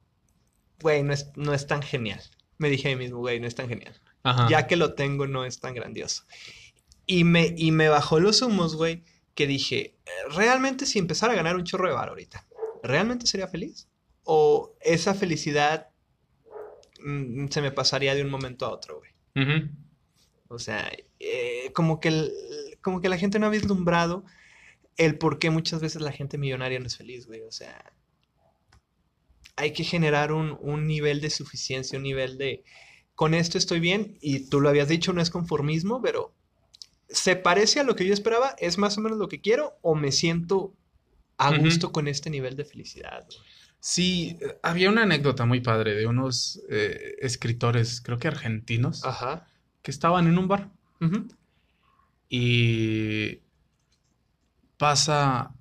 S1: güey, no es, no es tan genial. Me dije a mí mismo, güey, no es tan genial.
S2: Ajá.
S1: Ya que lo tengo, no es tan grandioso. Y me, y me bajó los humos, güey, que dije, realmente si empezara a ganar un chorro de bar ahorita, ¿realmente sería feliz? ¿O esa felicidad mm, se me pasaría de un momento a otro, güey? O sea, eh, como que el- como que la gente no ha vislumbrado el por qué muchas veces la gente millonaria no es feliz, güey. O sea, hay que generar un, un nivel de suficiencia, un nivel de, con esto estoy bien, y tú lo habías dicho, no es conformismo, pero se parece a lo que yo esperaba, es más o menos lo que quiero, o me siento a gusto con este nivel de felicidad. güey.
S2: Sí, eh, había una anécdota muy padre de unos eh, escritores, creo que argentinos,
S1: Ajá.
S2: que estaban en un bar y pasa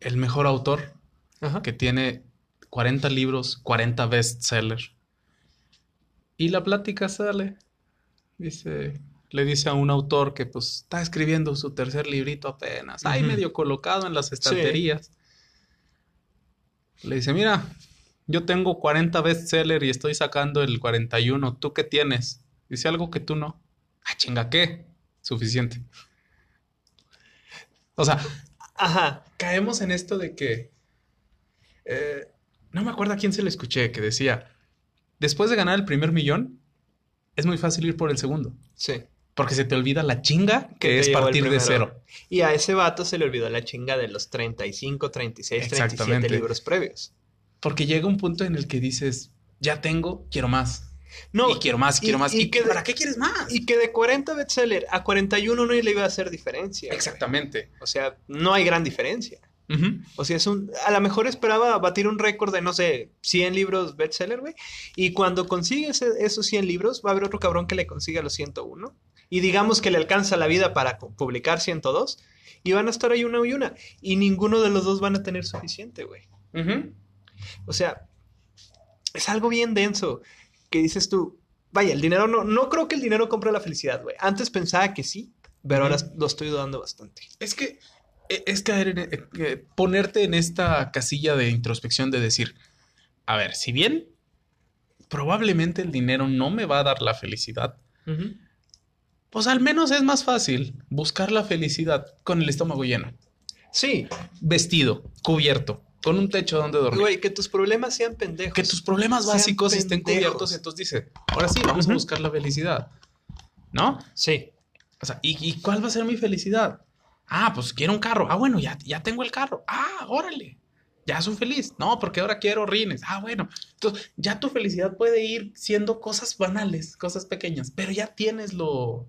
S2: el mejor autor
S1: Ajá.
S2: que tiene 40 libros, 40 bestsellers. Y la plática sale. Dice, le dice a un autor que pues está escribiendo su tercer librito apenas, ahí medio colocado en las estanterías. Le dice, mira, yo tengo 40 bestsellers y estoy sacando el 41, ¿tú qué tienes? Dice algo que tú no. Ah, chinga, ¿qué? Suficiente. O sea,
S1: Ajá.
S2: caemos en esto de que eh, no me acuerdo a quién se lo escuché que decía, después de ganar el primer millón, es muy fácil ir por el segundo.
S1: Sí.
S2: Porque se te olvida la chinga que, es partir de cero.
S1: Y a ese vato se le olvidó la chinga de los 35, 36, 37
S2: Exactamente.
S1: libros previos.
S2: Porque llega un punto en el que dices, ya tengo, quiero más.
S1: No,
S2: y quiero más, quiero
S1: y-
S2: más.
S1: y
S2: ¿Y,
S1: que-
S2: para qué quieres más?
S1: y que de 40 bestseller a 41 no le iba a hacer diferencia. güey.
S2: Exactamente.
S1: O sea, no hay gran diferencia. O sea, es un. A lo mejor esperaba batir un récord de, no sé, 100 libros bestseller, güey. Y cuando consigue ese- esos 100 libros, va a haber otro cabrón que le consiga los 101. Y digamos que le alcanza la vida para pu- publicar 102. Y van a estar ahí una y una. Y ninguno de los dos van a tener suficiente, güey. O sea, es algo bien denso. Que dices tú, vaya, el dinero no. No creo que el dinero compre la felicidad, güey. Antes pensaba que sí, pero ahora lo estoy dudando bastante.
S2: Es que e- es caer en, eh, eh, ponerte en esta casilla de introspección de decir, a ver, si bien probablemente el dinero no me va a dar la felicidad, pues al menos es más fácil buscar la felicidad con el estómago lleno,
S1: Sí,
S2: vestido, cubierto, con un techo donde dormir.
S1: güey, que tus problemas sean pendejos.
S2: que tus problemas básicos estén cubiertos, entonces dice, ahora sí, vamos a buscar la felicidad, ¿no?
S1: Sí.
S2: O sea, ¿y, y cuál va a ser mi felicidad? Ah, pues quiero un carro. Ah, bueno, ya, ya tengo el carro. Ah, órale. Ya soy feliz. No, porque ahora quiero rines. Ah, bueno. Entonces, ya tu felicidad puede ir siendo cosas banales, cosas pequeñas, pero ya tienes lo,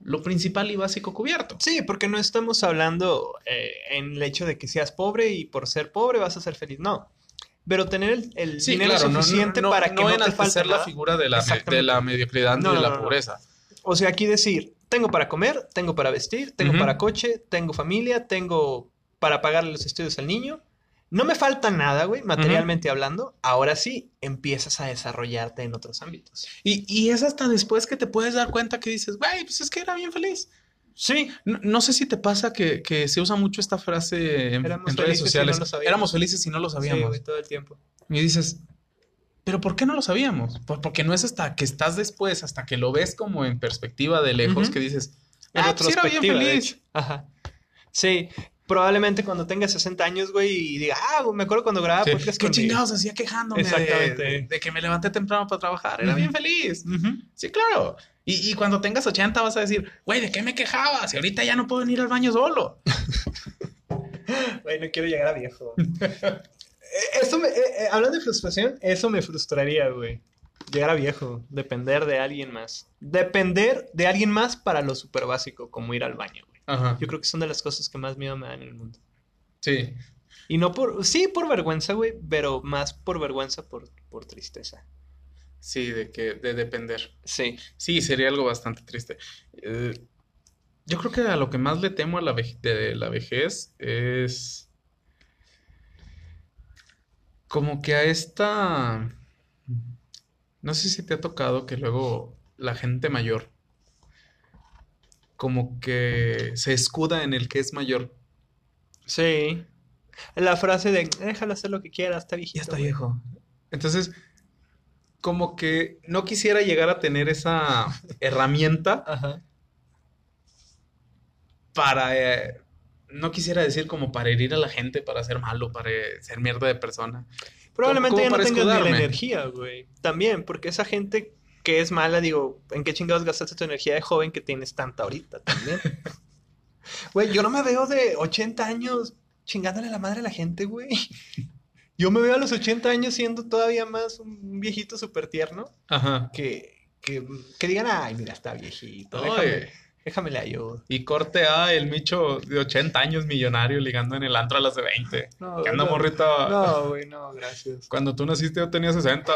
S2: lo principal y básico cubierto.
S1: Sí, porque no estamos hablando eh, en el hecho de que seas pobre y por ser pobre vas a ser feliz. No. Pero tener el, el
S2: Sí,
S1: dinero
S2: claro, no- no-
S1: suficiente
S2: no,
S1: para que no, te falte
S2: la
S1: nada.
S2: figura de la, de la mediocridad
S1: No,
S2: ni
S1: no,
S2: de la
S1: no, no.
S2: pobreza.
S1: O sea, aquí decir, tengo para comer, tengo para vestir, tengo
S2: Ujú.
S1: para coche, tengo familia, tengo para pagarle los estudios al niño. No me falta nada, güey, materialmente hablando. Ahora sí, empiezas a desarrollarte en otros ámbitos.
S2: Y, y es hasta después que te puedes dar cuenta que dices, güey, pues es que era bien feliz.
S1: Sí,
S2: No, no sé si te pasa que, que se usa mucho esta frase en, en redes
S1: no
S2: sociales.
S1: sabíamos.
S2: Éramos felices y no lo
S1: sí,
S2: sabíamos.
S1: güey, todo el tiempo.
S2: y dices, ¿pero por qué no lo sabíamos? Pues porque no es hasta que estás después, hasta que lo ves como en perspectiva de lejos, que dices, ah, pues sí era bien feliz.
S1: Ajá. Sí, probablemente cuando tenga 60 años, güey, y diga, ah, me acuerdo cuando grababa
S2: Sí,
S1: podcast
S2: ¿Qué
S1: con mi-
S2: chingados hacía quejándome de-
S1: Exactamente.
S2: De, de que me levanté temprano para trabajar? Era bien feliz. Sí, claro. Y, y cuando tengas 80 vas a decir, güey, ¿de qué me quejabas? Y ahorita ya no puedo ni ir al baño solo.
S1: Güey, no quiero llegar a viejo. Eso me, eh, eh, hablando de frustración, eso me frustraría, güey. Llegar a viejo, depender de alguien más. Depender de alguien más para lo súper básico, como ir al baño, güey.
S2: Ajá.
S1: Yo creo que son de las cosas que más miedo me dan en el mundo.
S2: Sí.
S1: Y no por, sí por vergüenza, güey, pero más por vergüenza, por, por tristeza.
S2: Sí, de que, de depender.
S1: Sí.
S2: Sí, sería algo bastante triste. Eh, yo creo que a lo que más le temo a la de la vejez es como que a esta... No sé si te ha tocado que luego la gente mayor como que se escuda en el que es mayor.
S1: Sí. La frase de, déjalo hacer lo que quiera, está viejito.
S2: Ya está
S1: güey".
S2: viejo. Entonces, como que no quisiera llegar a tener esa herramienta
S1: Ajá.
S2: para, eh, no quisiera decir como para herir a la gente, para ser malo, para ser mierda de persona.
S1: Probablemente ya no tengas ni la energía, güey. También, porque esa gente que es mala, digo, ¿en qué chingados gastaste tu energía de joven que tienes tanta ahorita también? Güey, yo no me veo de 80 años chingándole la madre a la gente, güey. Yo me veo a los 80 años siendo todavía más un viejito súper tierno
S2: Ajá.
S1: que, que, que digan, ay, mira, está viejito, déjame, déjame le ayudo.
S2: y corte A, el Micho de 80 años millonario ligando en el antro a las de 20.
S1: No,
S2: ¿Qué anda,
S1: no,
S2: morrita?
S1: No, güey, no, gracias.
S2: Cuando tú naciste yo tenía 60.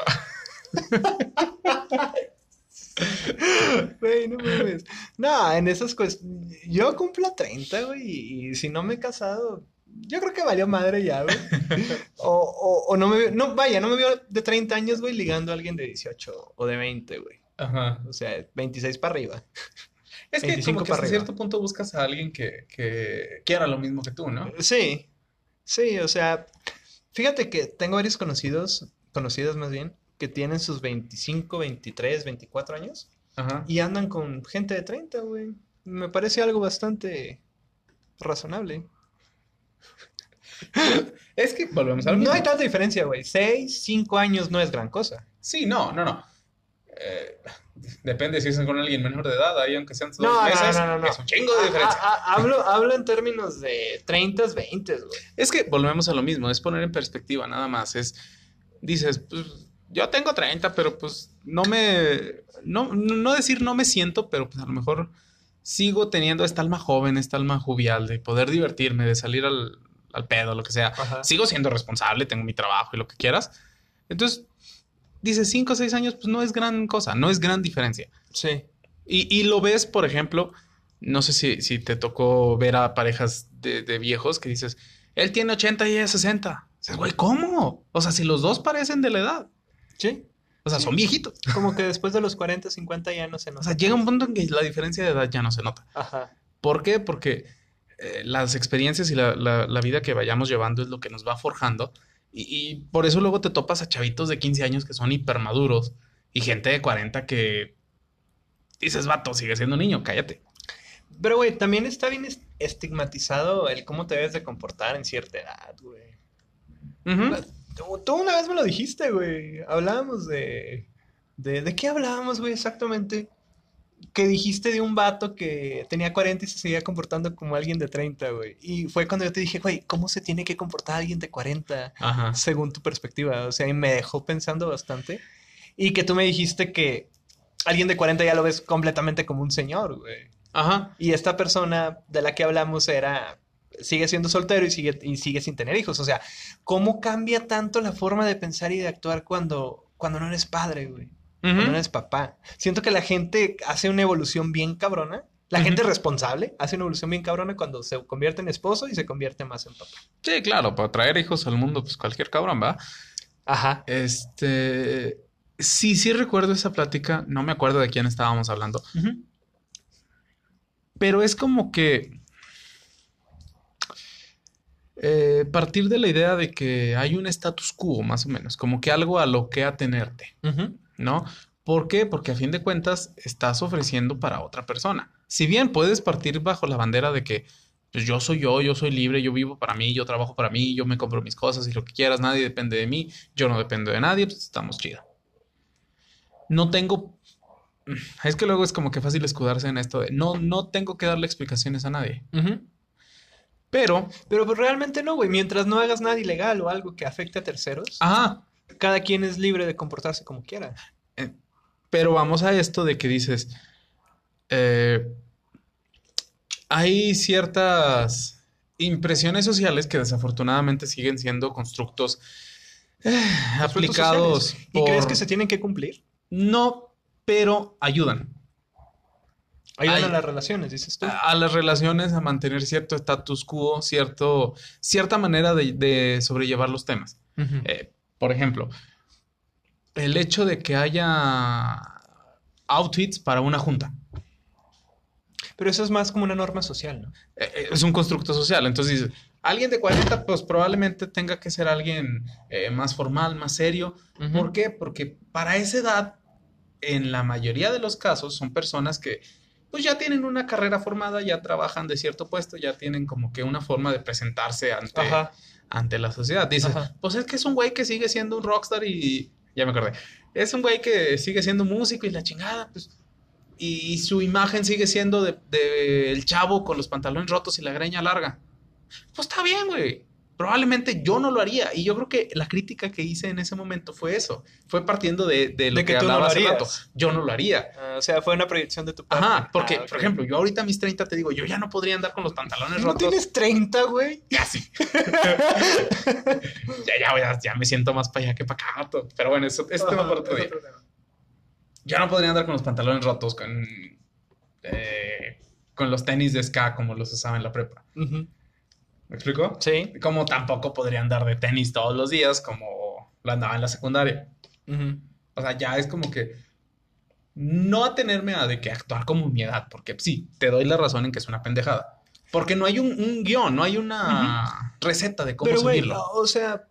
S1: Güey, no mames. No, en esas cosas. Yo cumplo 30, güey, y, y si no me he casado, yo creo que valió madre ya, güey. O, o, o no me veo, no, vaya, no me veo de 30 años, güey, ligando a alguien de 18 o de 20, güey.
S2: Ajá.
S1: O sea, 26 para arriba.
S2: Es que
S1: 25
S2: como que hasta cierto punto buscas a alguien que, que quiera lo mismo que tú, ¿no?
S1: Sí, sí, o sea, fíjate que tengo varios conocidos, conocidas más bien, que tienen sus 25, 23, 24 años
S2: Ajá.
S1: y andan con gente de 30, güey. Me parece algo bastante razonable.
S2: Es que volvemos al
S1: No
S2: mismo.
S1: hay tanta diferencia, güey. 6, 5 años no es gran cosa.
S2: Sí, no, no, no. Eh, depende si es con alguien menor de edad, ahí aunque sean dos
S1: No,
S2: meses,
S1: no, no, no.
S2: es un chingo de
S1: Ah,
S2: diferencia.
S1: ah, ah, hablo, hablo en términos de 30, 20, güey.
S2: Es que volvemos a lo mismo, es poner en perspectiva nada más. Es, dices, pues yo tengo 30, pero pues no me, no, no decir no me siento, pero pues a lo mejor sigo teniendo esta alma joven, esta alma jovial de poder divertirme, de salir al, al pedo, lo que sea.
S1: Ajá.
S2: Sigo siendo responsable, tengo mi trabajo y lo que quieras. Entonces, dices 5 o 6 años, pues no es gran cosa, no es gran diferencia.
S1: Sí.
S2: Y, y lo ves, por ejemplo, no sé si, si te tocó ver a parejas de, de viejos que dices, él tiene 80 y ella 60. Dices, güey, ¿cómo? O sea, si los dos parecen de la edad.
S1: Sí.
S2: O sea,
S1: Sí.
S2: son viejitos.
S1: Como que después de los 40, 50 ya no se
S2: O
S1: nota.
S2: sea, llega un punto en que la diferencia de edad ya no se nota.
S1: Ajá.
S2: ¿Por qué? Porque eh, las experiencias y la, la- la vida que vayamos llevando es lo que nos va forjando. Y, y por eso luego te topas a chavitos de 15 años que son hipermaduros y gente de 40 que dices, vato, sigue siendo niño, cállate.
S1: Pero, güey, también está bien es- estigmatizado el cómo te debes de comportar en cierta edad, güey. Tú una vez me lo dijiste, güey. Hablábamos de, de... ¿De qué hablábamos, güey, exactamente? Que dijiste de un vato que tenía 40 y se seguía comportando como alguien de 30, güey. Y fue cuando yo te dije, güey, ¿cómo se tiene que comportar alguien de 40
S2: Ajá.
S1: según tu perspectiva? O sea, y me dejó pensando bastante. Y que tú me dijiste que alguien de 40 ya lo ves completamente como un señor, güey.
S2: Ajá.
S1: Y esta persona de la que hablamos era sigue siendo soltero y sigue, y sigue sin tener hijos. O sea, ¿cómo cambia tanto la forma de pensar y de actuar cuando, cuando no eres padre, güey? Cuando no
S2: Ujú.
S1: eres papá. Siento que la gente hace una evolución bien cabrona. La gente responsable hace una evolución bien cabrona cuando se convierte en esposo y se convierte más en papá.
S2: Sí, claro, para traer hijos al mundo, pues cualquier cabrón, ¿va?
S1: Ajá.
S2: Este. Sí, sí recuerdo esa plática. No me acuerdo de quién estábamos hablando. Pero es como que. eh, partir de la idea de que hay un status quo, más o menos, como que algo a lo que atenerte, ¿no? ¿Por qué? Porque a fin de cuentas estás ofreciendo para otra persona. Si bien puedes partir bajo la bandera de que pues yo soy yo, yo soy libre, yo vivo para mí, yo trabajo para mí, yo me compro mis cosas y lo que quieras, nadie depende de mí, yo no dependo de nadie, pues estamos chido. No tengo... Es que luego es como que fácil escudarse en esto de no, no tengo que darle explicaciones a nadie. Pero,
S1: Pero pues realmente no, güey. Mientras no hagas nada ilegal o algo que afecte a terceros,
S2: ajá,
S1: cada quien es libre de comportarse como quiera.
S2: Pero vamos a esto de que dices, eh, hay ciertas impresiones sociales que desafortunadamente siguen siendo constructos eh, aplicados
S1: sociales. ¿Y crees que se tienen que cumplir?
S2: No, pero ayudan
S1: Ayudan
S2: Ay.
S1: a las relaciones, dices tú.
S2: a, a las relaciones a mantener cierto status quo, cierto, cierta manera de, de sobrellevar los temas. Eh, por ejemplo, el hecho de que haya outfits para una junta.
S1: Pero eso es más como una norma social, ¿no?
S2: Eh, eh, es un constructo social. Entonces alguien de 40, pues probablemente tenga que ser alguien eh, más formal, más serio. ¿Por qué? Porque para esa edad, en la mayoría de los casos, son personas que pues ya tienen una carrera formada, ya trabajan de cierto puesto, ya tienen como que una forma de presentarse ante,
S1: Ajá.
S2: ante la sociedad. Dices,
S1: Ajá.
S2: pues es que es un güey que sigue siendo un rockstar y ya me acordé. Es un güey que sigue siendo músico y la chingada, pues. Y, y su imagen sigue siendo de, de el chavo con los pantalones rotos y la greña larga. Pues está bien, güey. Probablemente yo no lo haría. Y yo creo que la crítica que hice en ese momento fue eso. Fue partiendo de, de lo
S1: De que
S2: que,
S1: tú no lo
S2: hace
S1: harías.
S2: rato. Yo no lo haría.
S1: Ah, o sea, fue una proyección de tu parte.
S2: Ajá, porque,
S1: Ah,
S2: por ejemplo, yo ahorita a mis 30 te digo, yo ya no podría andar con los pantalones
S1: ¿No
S2: rotos.
S1: tienes 30, güey?
S2: Ya, ya, ya, ya me siento más para allá que para acá. Pero bueno, eso, eso tema para otro día. Yo no podría andar con los pantalones rotos, con, eh, con los tenis de ska como los usaba en la prepa.
S1: Ujú.
S2: ¿Me explico?
S1: Sí.
S2: Como tampoco podría andar de tenis todos los días como lo andaba en la secundaria. O sea, ya es como que no atenerme a de que actuar como mi edad, porque sí, te doy la razón en que es una pendejada. Porque no hay un, un guion, no hay una receta de cómo
S1: Pero,
S2: subirlo.
S1: o sea,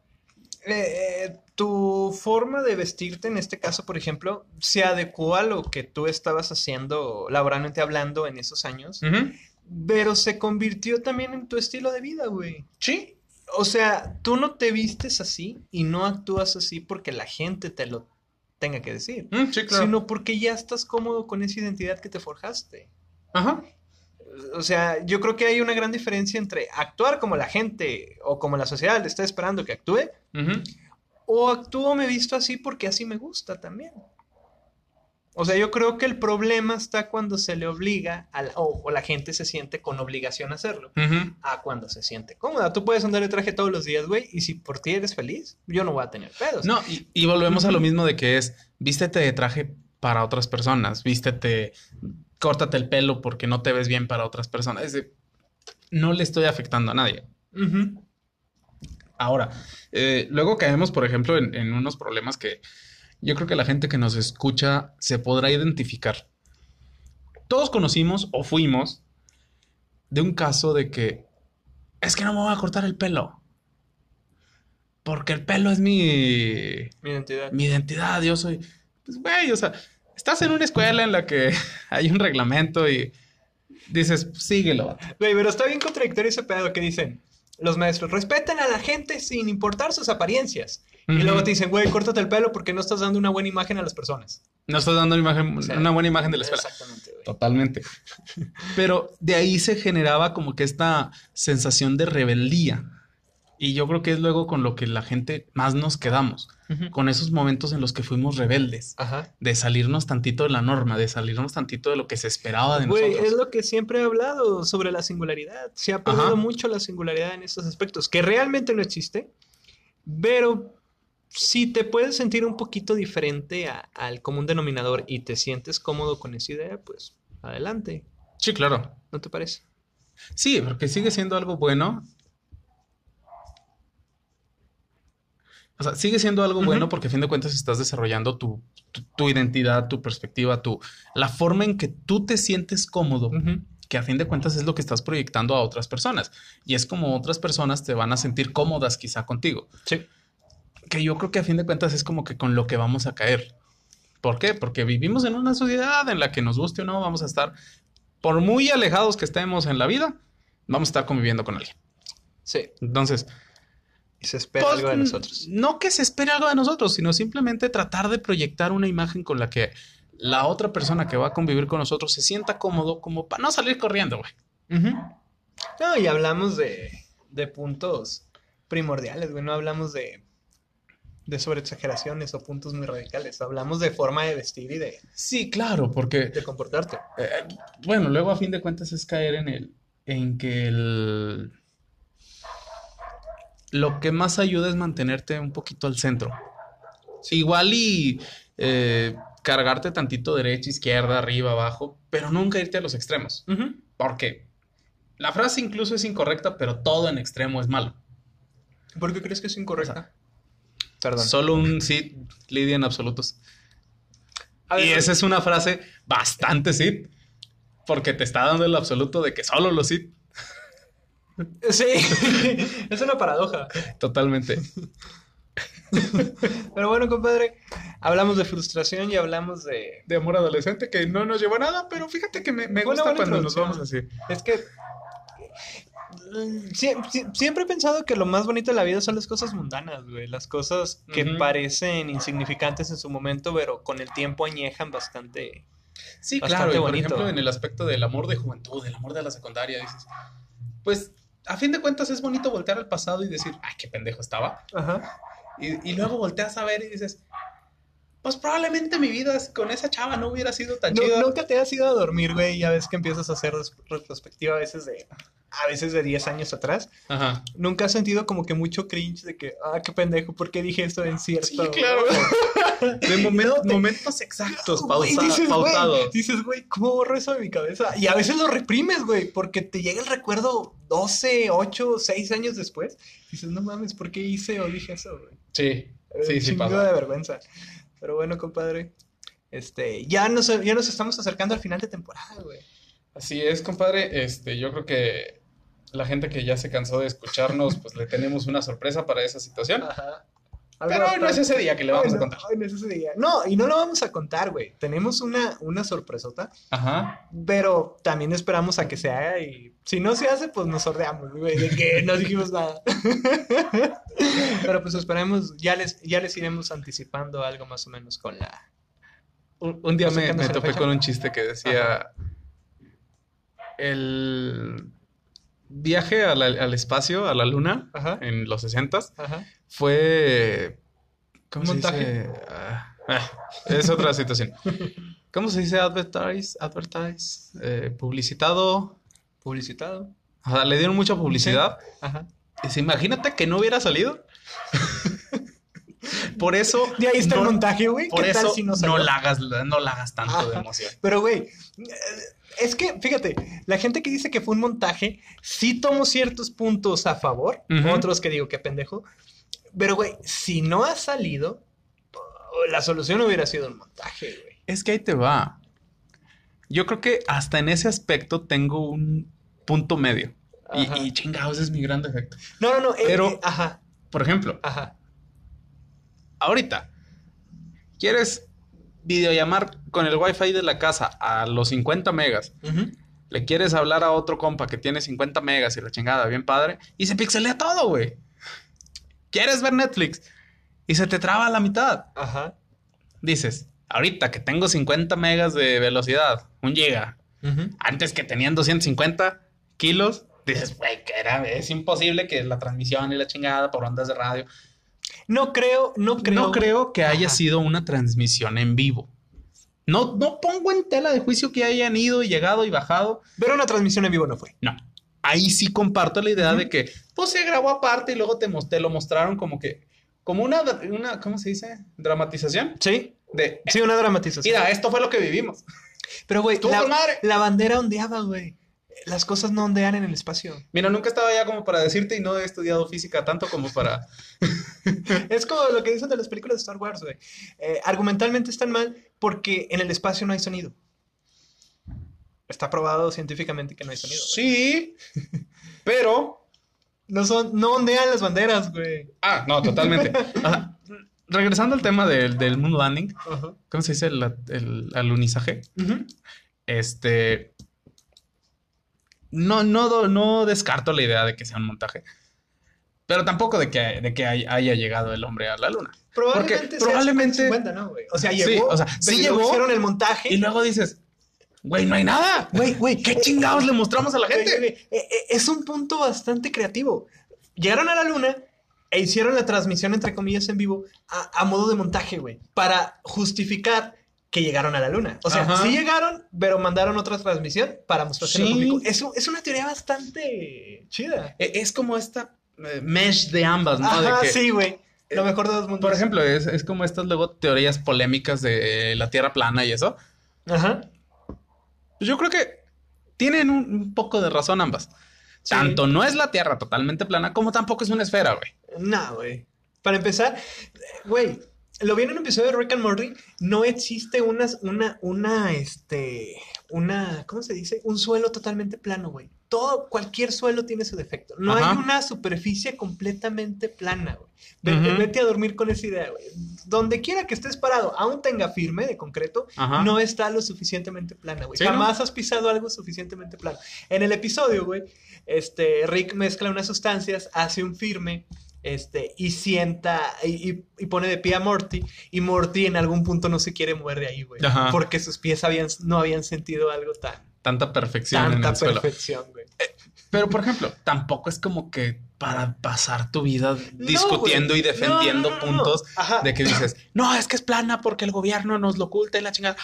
S1: eh, eh, tu forma de vestirte en este caso, por ejemplo, se adecuó a lo que tú estabas haciendo laboralmente hablando en esos años,
S2: Ujú.
S1: Pero se convirtió también en tu estilo de vida, güey.
S2: Sí.
S1: O sea, tú no te vistes así y no actúas así porque la gente te lo, tenga que decir,
S2: Mm, sí, claro.
S1: sino porque ya estás cómodo con esa identidad que te forjaste.
S2: Ajá.
S1: O sea, yo creo que hay una gran diferencia entre actuar como la gente o como la sociedad le está esperando que actúe, o actúo me visto así porque así me gusta también. O sea, yo creo que el problema está cuando se le obliga a la- o, o la gente se siente con obligación a hacerlo, a cuando se siente cómoda. Tú puedes andar de traje todos los días, güey, y si por ti eres feliz, yo no voy a tener pedos.
S2: No, y, y volvemos a lo mismo de que es, vístete de traje para otras personas, vístete, córtate el pelo porque no te ves bien para otras personas. Es de- no le estoy afectando a nadie. Ahora, eh, luego caemos, por ejemplo, en, en unos problemas que yo creo que la gente que nos escucha se podrá identificar. Todos conocimos o fuimos de un caso de que es que no me voy a cortar el pelo. Porque el pelo es mi,
S1: Mi identidad.
S2: mi identidad, yo soy, pues güey, o sea, estás en una escuela en la que hay un reglamento y dices, síguelo.
S1: Güey, pero está bien contradictorio ese pedo que dicen. Los maestros respetan a la gente sin importar sus apariencias. Y luego te dicen, güey, córtate el pelo porque no estás dando una buena imagen a las personas.
S2: No estás dando una, imagen,
S1: O sea,
S2: una buena imagen de la escuela.
S1: Exactamente, güey.
S2: Totalmente. Pero de ahí se generaba como que esta sensación de rebeldía. Y yo creo que es luego con lo que la gente más nos quedamos, con esos momentos en los que fuimos rebeldes,
S1: Ajá.
S2: de salirnos tantito de la norma, de salirnos tantito de lo que se esperaba de
S1: Güey,
S2: nosotros.
S1: es lo que siempre he hablado sobre la singularidad. Se ha perdido
S2: Ajá.
S1: mucho la singularidad en estos aspectos, que realmente no existe, pero si te puedes sentir un poquito diferente a- al común denominador y te sientes cómodo con esa idea, pues adelante,
S2: Sí, claro.
S1: ¿no te parece?
S2: Sí, porque sigue siendo algo bueno. O sea, sigue siendo algo bueno porque a fin de cuentas estás desarrollando tu, tu, tu identidad, tu perspectiva, tu, la forma en que tú te sientes cómodo, que a fin de cuentas es lo que estás proyectando a otras personas. Y es como otras personas te van a sentir cómodas quizá contigo.
S1: Sí.
S2: Que yo creo que a fin de cuentas es como que con lo que vamos a caer. ¿Por qué? Porque vivimos en una sociedad en la que nos guste o no, vamos a estar, por muy alejados que estemos en la vida, vamos a estar conviviendo con alguien.
S1: Sí.
S2: Entonces,
S1: se espera
S2: pues,
S1: algo de nosotros.
S2: No que se espere algo de nosotros, sino simplemente tratar de proyectar una imagen con la que la otra persona que va a convivir con nosotros se sienta cómodo, como para no salir corriendo, güey.
S1: No, y hablamos de, de puntos primordiales, güey. No hablamos de, de sobreexageraciones o puntos muy radicales. Hablamos de forma de vestir y de,
S2: Sí, claro, porque,
S1: de comportarte.
S2: eh, bueno, luego a fin de cuentas es caer en el, en que el, lo que más ayuda es mantenerte un poquito al centro. Igual y eh, cargarte tantito derecha, izquierda, arriba, abajo, pero nunca irte a los extremos. Porque la frase incluso es incorrecta, pero todo en extremo es malo.
S1: ¿Por qué crees que es incorrecta? Perdón.
S2: Solo un sí lidia en absolutos.
S1: Ver,
S2: y esa es una frase bastante sí, porque te está dando el absoluto de que solo los sí.
S1: Sí, es una paradoja.
S2: Totalmente.
S1: Pero bueno, compadre, hablamos de frustración y hablamos de...
S2: De amor adolescente que no nos llevó a nada, pero fíjate que me, me gusta cuando nos vamos así.
S1: Es que... mm, sie- sie- Siempre he pensado que lo más bonito de la vida son las cosas mundanas, güey. Las cosas que parecen insignificantes en su momento, pero con el tiempo añejan bastante.
S2: Sí,
S1: Bastante
S2: claro. y por
S1: bonito.
S2: ejemplo, en el aspecto del amor de juventud, el amor de la secundaria, dices, pues a fin de cuentas es bonito voltear al pasado y decir, ay, qué pendejo estaba.
S1: Ajá.
S2: Y, y luego volteas a ver y dices, pues probablemente mi vida con esa chava no hubiera sido tan
S1: No,
S2: chida.
S1: nunca te has ido a dormir, güey, y ya ves que empiezas a hacer retrospectiva a veces de... A veces de 10 años atrás.
S2: Ajá.
S1: Nunca has sentido como que mucho cringe de que, ah, qué pendejo, ¿por qué dije esto en cierto?
S2: Sí, claro. De
S1: No
S2: momentos exactos, pausa-
S1: dices, güey,
S2: pautados.
S1: dices, güey, ¿cómo borro eso de mi cabeza? Y a veces lo reprimes, güey, porque te llega el recuerdo 12, 8, 6 años después. Dices, no mames, ¿por qué hice o dije eso, güey?
S2: Sí, sí,
S1: un
S2: sí pasa.
S1: de vergüenza. Pero bueno, compadre, este, ya nos, ya nos estamos acercando al final de temporada, güey.
S2: Así es, compadre. Este, yo creo que la gente que ya se cansó de escucharnos, pues le tenemos una sorpresa para esa situación.
S1: Ajá.
S2: Pero hoy no es ese día que le vamos a contar.
S1: hoy no es ese día. No, y no lo vamos a contar, güey. Tenemos una, una sorpresota,
S2: Ajá.
S1: pero también esperamos a que se haga y si no se hace, pues nos sordeamos, güey, de que no dijimos nada. pero pues esperemos, ya les, ya les iremos anticipando algo más o menos con la...
S2: Un, un día me, me topé
S1: fecha.
S2: con un chiste que decía el viaje a la- al espacio, a la luna,
S1: Ajá.
S2: en los 60
S1: Ajá.
S2: fue... ¿Cómo
S1: ¿Montaje?
S2: se dice? Ah, ah, es otra situación. ¿Cómo se dice advertise? Advertise. eh, publicitado.
S1: Publicitado.
S2: O sea, le dieron mucha publicidad.
S1: Ajá.
S2: Se- imagínate que no hubiera salido. Por eso...
S1: De ahí está
S2: no-
S1: el montaje, güey.
S2: Por
S1: ¿Qué tal
S2: eso
S1: si no
S2: no, la hagas, no la hagas tanto de emoción.
S1: Pero, güey, eh, es que, fíjate, la gente que dice que fue un montaje, sí tomo ciertos puntos a favor, otros que digo que pendejo. Pero, güey, si no ha salido, la solución hubiera sido un montaje, güey.
S2: Es que ahí te va. Yo creo que hasta en ese aspecto tengo un punto medio. Y chingados es mi gran defecto.
S1: No, no, no. eh,
S2: Pero-
S1: eh, ajá,
S2: Por ejemplo,
S1: ajá.
S2: ahorita, ¿quieres videollamar con el wifi de la casa a los 50 megas? Le quieres hablar a otro compa que tiene 50 megas y la chingada, bien padre, y se pixelea todo, güey. ¿Quieres ver Netflix? Y se te traba a la mitad.
S1: Ajá.
S2: Dices, ahorita que tengo 50 megas de velocidad, un giga, antes que tenían 250 kilos, dices, güey, que era, es imposible que la transmisión y la chingada por ondas de radio.
S1: No creo, no creo.
S2: no creo que haya
S1: Ajá.
S2: sido una transmisión en vivo. No, no pongo en tela de juicio que hayan ido y llegado y bajado.
S1: Pero una transmisión en vivo no fue.
S2: No. Ahí sí comparto la idea de que, pues se grabó aparte y luego te, te lo mostraron como que, como una, una, ¿cómo se dice? Dramatización.
S1: Sí,
S2: De,
S1: sí, una dramatización.
S2: mira, esto fue lo que vivimos.
S1: Pero, güey, la, la bandera ondeaba, güey. Las cosas no ondean en el espacio.
S2: Mira, nunca estaba allá como para decirte y no he estudiado física tanto como para...
S1: Es como lo que dicen de las películas de Star Wars, güey. Eh, argumentalmente están mal porque en el espacio no hay sonido. Está probado científicamente que no hay sonido. güey.
S2: Sí, pero...
S1: No son, no ondean las banderas, güey.
S2: Ah, no, totalmente. Ajá. Regresando al tema del, del moon landing. ¿cómo se dice? El, el alunizaje. Este. No, no, no descarto la idea de que sea un montaje. Pero tampoco de que, de que hay- haya llegado el hombre a la luna.
S1: Probablemente
S2: Porque
S1: sea
S2: probablemente-
S1: 50, ¿no, güey? O sea,
S2: Sí,
S1: llegó,
S2: o sea, sí llegó.
S1: hicieron el montaje.
S2: Y luego dices, güey, no hay nada.
S1: Güey, güey,
S2: ¿Qué chingados le mostramos a la gente?
S1: eh, eh, Es un punto bastante creativo. Llegaron a la luna e hicieron la transmisión, entre comillas, en vivo a, a modo de montaje, güey. Para justificar que llegaron a la luna. O sea,
S2: Ajá.
S1: sí llegaron, pero mandaron otra transmisión para mostrarse al
S2: Sí.
S1: público. Es, es una teoría bastante chida.
S2: E- Es como esta eh, mesh de ambas, ¿no?
S1: Ajá,
S2: de que,
S1: sí, güey. Lo
S2: eh,
S1: mejor de dos mundos.
S2: Por ejemplo, es, es como estas luego teorías polémicas de la Tierra plana y eso.
S1: Ajá.
S2: Pues yo creo que tienen un, un poco de razón ambas.
S1: Sí.
S2: Tanto no es la Tierra totalmente plana como tampoco es una esfera, güey.
S1: No, güey. Para empezar, güey, lo vi en un episodio de Rick and Morty, no existe una, una, una, este, una, ¿cómo se dice? Un suelo totalmente plano, güey. Todo, cualquier suelo tiene su defecto. No
S2: Ajá.
S1: hay una superficie completamente plana, güey. Vete, a dormir con esa idea, güey. Donde quiera que estés parado, aún tenga firme de concreto,
S2: Ajá.
S1: no está lo suficientemente plana, güey.
S2: Sí, ¿no?
S1: Jamás has pisado algo suficientemente plano. En el episodio, güey, este, Rick mezcla unas sustancias, hace un firme, este, y sienta, y, y- pone de pie a Morty, y Morty en algún punto no se quiere mover de ahí, güey.
S2: Ajá.
S1: Porque sus pies habían, no habían sentido algo tan,
S2: Tanta perfección en
S1: tanta
S2: el suelo.
S1: perfección, güey.
S2: Pero, por ejemplo, tampoco es como que para pasar tu vida
S1: No,
S2: discutiendo y defendiendo
S1: No, no,
S2: puntos de que dices, no, es que es plana porque el gobierno nos lo oculta y la chingada.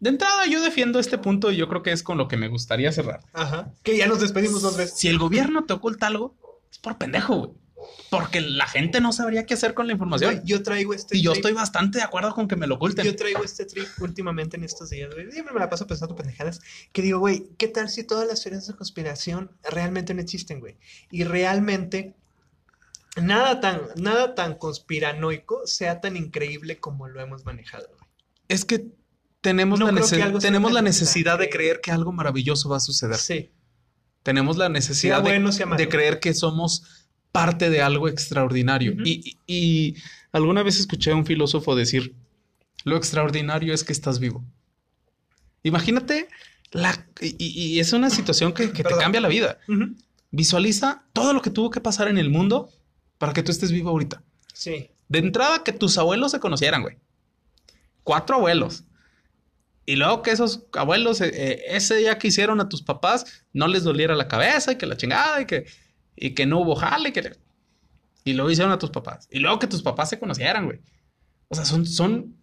S2: De entrada, yo defiendo este punto y yo creo que es con lo que me gustaría cerrar.
S1: Ajá. Que ya nos despedimos dos veces.
S2: Si el gobierno te oculta algo, es por pendejo, güey. Porque la gente no sabría qué hacer con la información.
S1: Yo traigo este
S2: y yo
S1: trip-
S2: estoy bastante de acuerdo con que me lo oculten.
S1: Yo traigo este trip últimamente en estos días, güey. Siempre me la paso pensando pendejadas. Que digo, güey, ¿qué tal si todas las teorías de conspiración realmente no existen, güey? Y realmente nada tan, nada tan conspiranoico sea tan increíble como lo hemos manejado, güey.
S2: Es que tenemos,
S1: No
S2: la, nece- tenemos necesidad de creer que algo maravilloso va a suceder.
S1: Sí.
S2: Tenemos la necesidad
S1: Sea bueno,
S2: de creer que somos parte de algo extraordinario. Y, y- y alguna vez escuché a un filósofo decir, lo extraordinario es que estás vivo. Imagínate, la, y, y- es una situación que, que te cambia la vida. Visualiza todo lo que tuvo que pasar en el mundo para que tú estés vivo ahorita.
S1: Sí.
S2: De entrada, que tus abuelos se conocieran, güey. Cuatro abuelos. Y luego que esos abuelos, eh, eh, ese día que hicieron a tus papás, no les doliera la cabeza y que la chingada y que, y que no hubo jale. Que... y luego hicieron a tus papás. Y luego que tus papás se conocieran, güey. O sea, son, son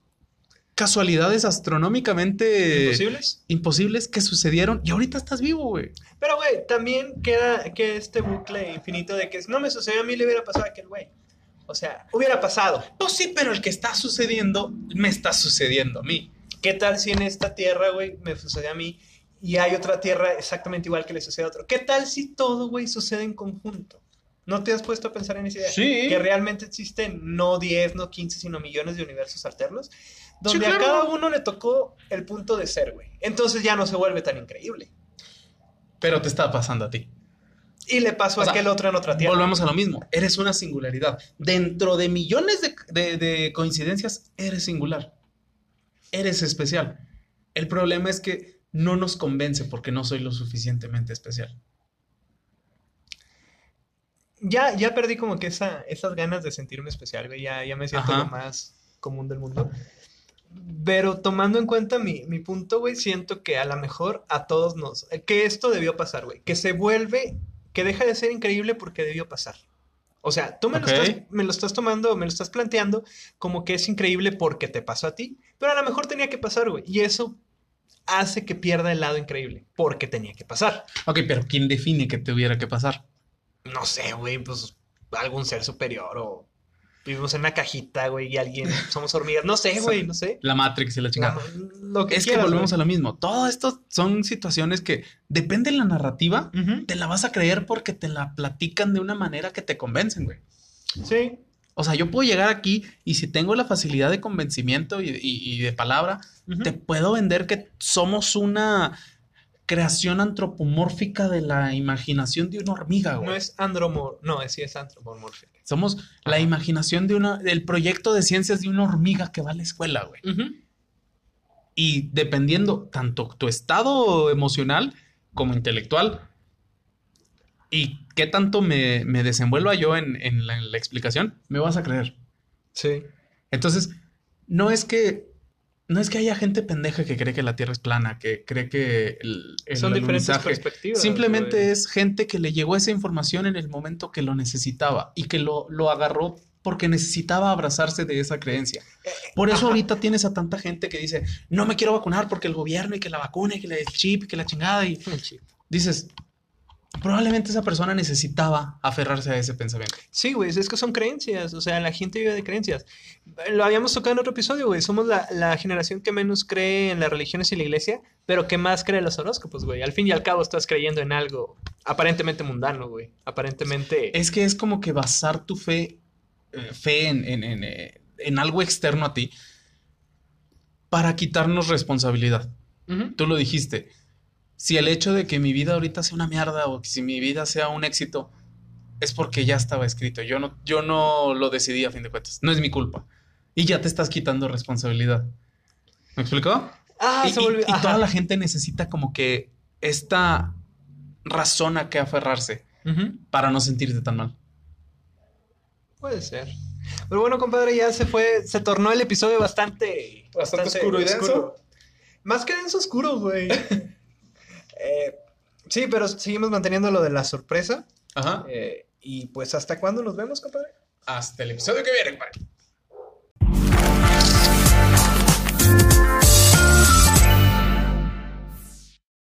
S2: casualidades astronómicamente
S1: ¿Imposibles?
S2: imposibles que sucedieron y ahorita estás vivo, güey.
S1: Pero, güey, también queda, queda este bucle infinito de que no me sucedió a mí, le hubiera pasado a aquel güey. O sea, hubiera pasado.
S2: Pues sí, pero el que está sucediendo me está sucediendo a mí.
S1: ¿Qué tal si en esta tierra, güey, me sucede a mí y hay otra tierra exactamente igual que le sucede a otro? ¿Qué tal si todo, güey, sucede en conjunto? ¿No te has puesto a pensar en esa idea?
S2: Sí.
S1: Que realmente existen no 10, no 15, sino millones de universos alternos, donde
S2: claro.
S1: a cada uno le tocó el punto de ser, güey. Entonces ya no se vuelve tan increíble.
S2: Pero te está pasando a ti.
S1: Y le pasó
S2: O
S1: a
S2: sea,
S1: aquel otro en otra tierra.
S2: Volvemos a lo mismo. Eres una singularidad. Dentro de millones de, de- de coincidencias, eres singular. Eres especial. El problema es que no nos convence porque no soy lo suficientemente especial.
S1: Ya, ya perdí como que esa, esas ganas de sentirme especial, güey. Ya, ya me siento
S2: Ajá.
S1: lo más común del mundo. Pero tomando en cuenta mi, mi punto, güey, siento que a lo mejor a todos nos... eh, Que esto debió pasar, güey. Que se vuelve... Que deja de ser increíble porque debió pasar. O sea, tú me, lo estás, me lo estás tomando, me lo estás planteando como que es increíble porque te pasó a ti. Pero a lo mejor tenía que pasar, güey. Y eso hace que pierda el lado increíble. Porque tenía que pasar.
S2: Ok, pero ¿quién define que tuviera que pasar?
S1: no sé, güey, pues algún ser superior o vivimos en una cajita, güey, y alguien, somos hormigas, no sé, güey, no sé.
S2: La Matrix y la chingada.
S1: La- lo que
S2: es que volvemos
S1: güey.
S2: a lo mismo. Todo esto son situaciones que depende de la narrativa. Te la vas a creer porque te la platican de una manera que te convencen, güey.
S1: Sí,
S2: O sea, yo puedo llegar aquí y si tengo la facilidad de convencimiento y, y- y de palabra, te puedo vender que somos una creación antropomórfica de la imaginación de una hormiga, güey.
S1: no es andromor, no, es sí es antropomórfico.
S2: Somos la imaginación de una, del proyecto de ciencias de una hormiga que va a la escuela, güey. Y dependiendo tanto tu estado emocional como intelectual y qué tanto me, me desenvuelva yo en, en la, en la explicación, me vas a creer.
S1: Sí.
S2: Entonces, no es que no es que haya gente pendeja que cree que la Tierra es plana, que cree que el, el
S1: Son diferentes perspectivas.
S2: Simplemente es gente que le llegó esa información en el momento que lo necesitaba y que lo, lo agarró porque necesitaba abrazarse de esa creencia. Por eso
S1: Ajá.
S2: ahorita tienes a tanta gente que dice, no me quiero vacunar porque el gobierno y que la vacuna y que el chip y que la chingada y dices, probablemente esa persona necesitaba aferrarse a ese pensamiento.
S1: Sí, güey, es que son creencias, o sea, la gente vive de creencias. Lo habíamos tocado en otro episodio, güey, somos la, la generación que menos cree en las religiones y la iglesia, pero que más cree en los horóscopos, güey. Al fin y al cabo estás creyendo en algo aparentemente mundano, güey. Aparentemente...
S2: Es que es como que basar tu fe, eh, fe en, en- en, eh, en algo externo a ti para quitarnos responsabilidad. Tú lo dijiste. Si el hecho de que mi vida ahorita sea una mierda o que si mi vida sea un éxito es porque ya estaba escrito. Yo no, yo no lo decidí a fin de cuentas. No es mi culpa. Y ya te estás quitando responsabilidad. ¿Me explicó?
S1: Ah,
S2: y,
S1: se
S2: y-
S1: volvió...
S2: y toda la gente necesita como que esta razón a que aferrarse para no sentirte tan mal.
S1: Puede ser. Pero bueno, compadre, ya se fue, se tornó el episodio bastante...
S2: Bastante oscuro y denso.
S1: Más que denso oscuro, güey. Eh, sí, pero seguimos manteniendo lo de la sorpresa.
S2: Ajá.
S1: Eh, y pues, ¿hasta cuándo nos vemos, compadre?
S2: Hasta el episodio que viene, compadre.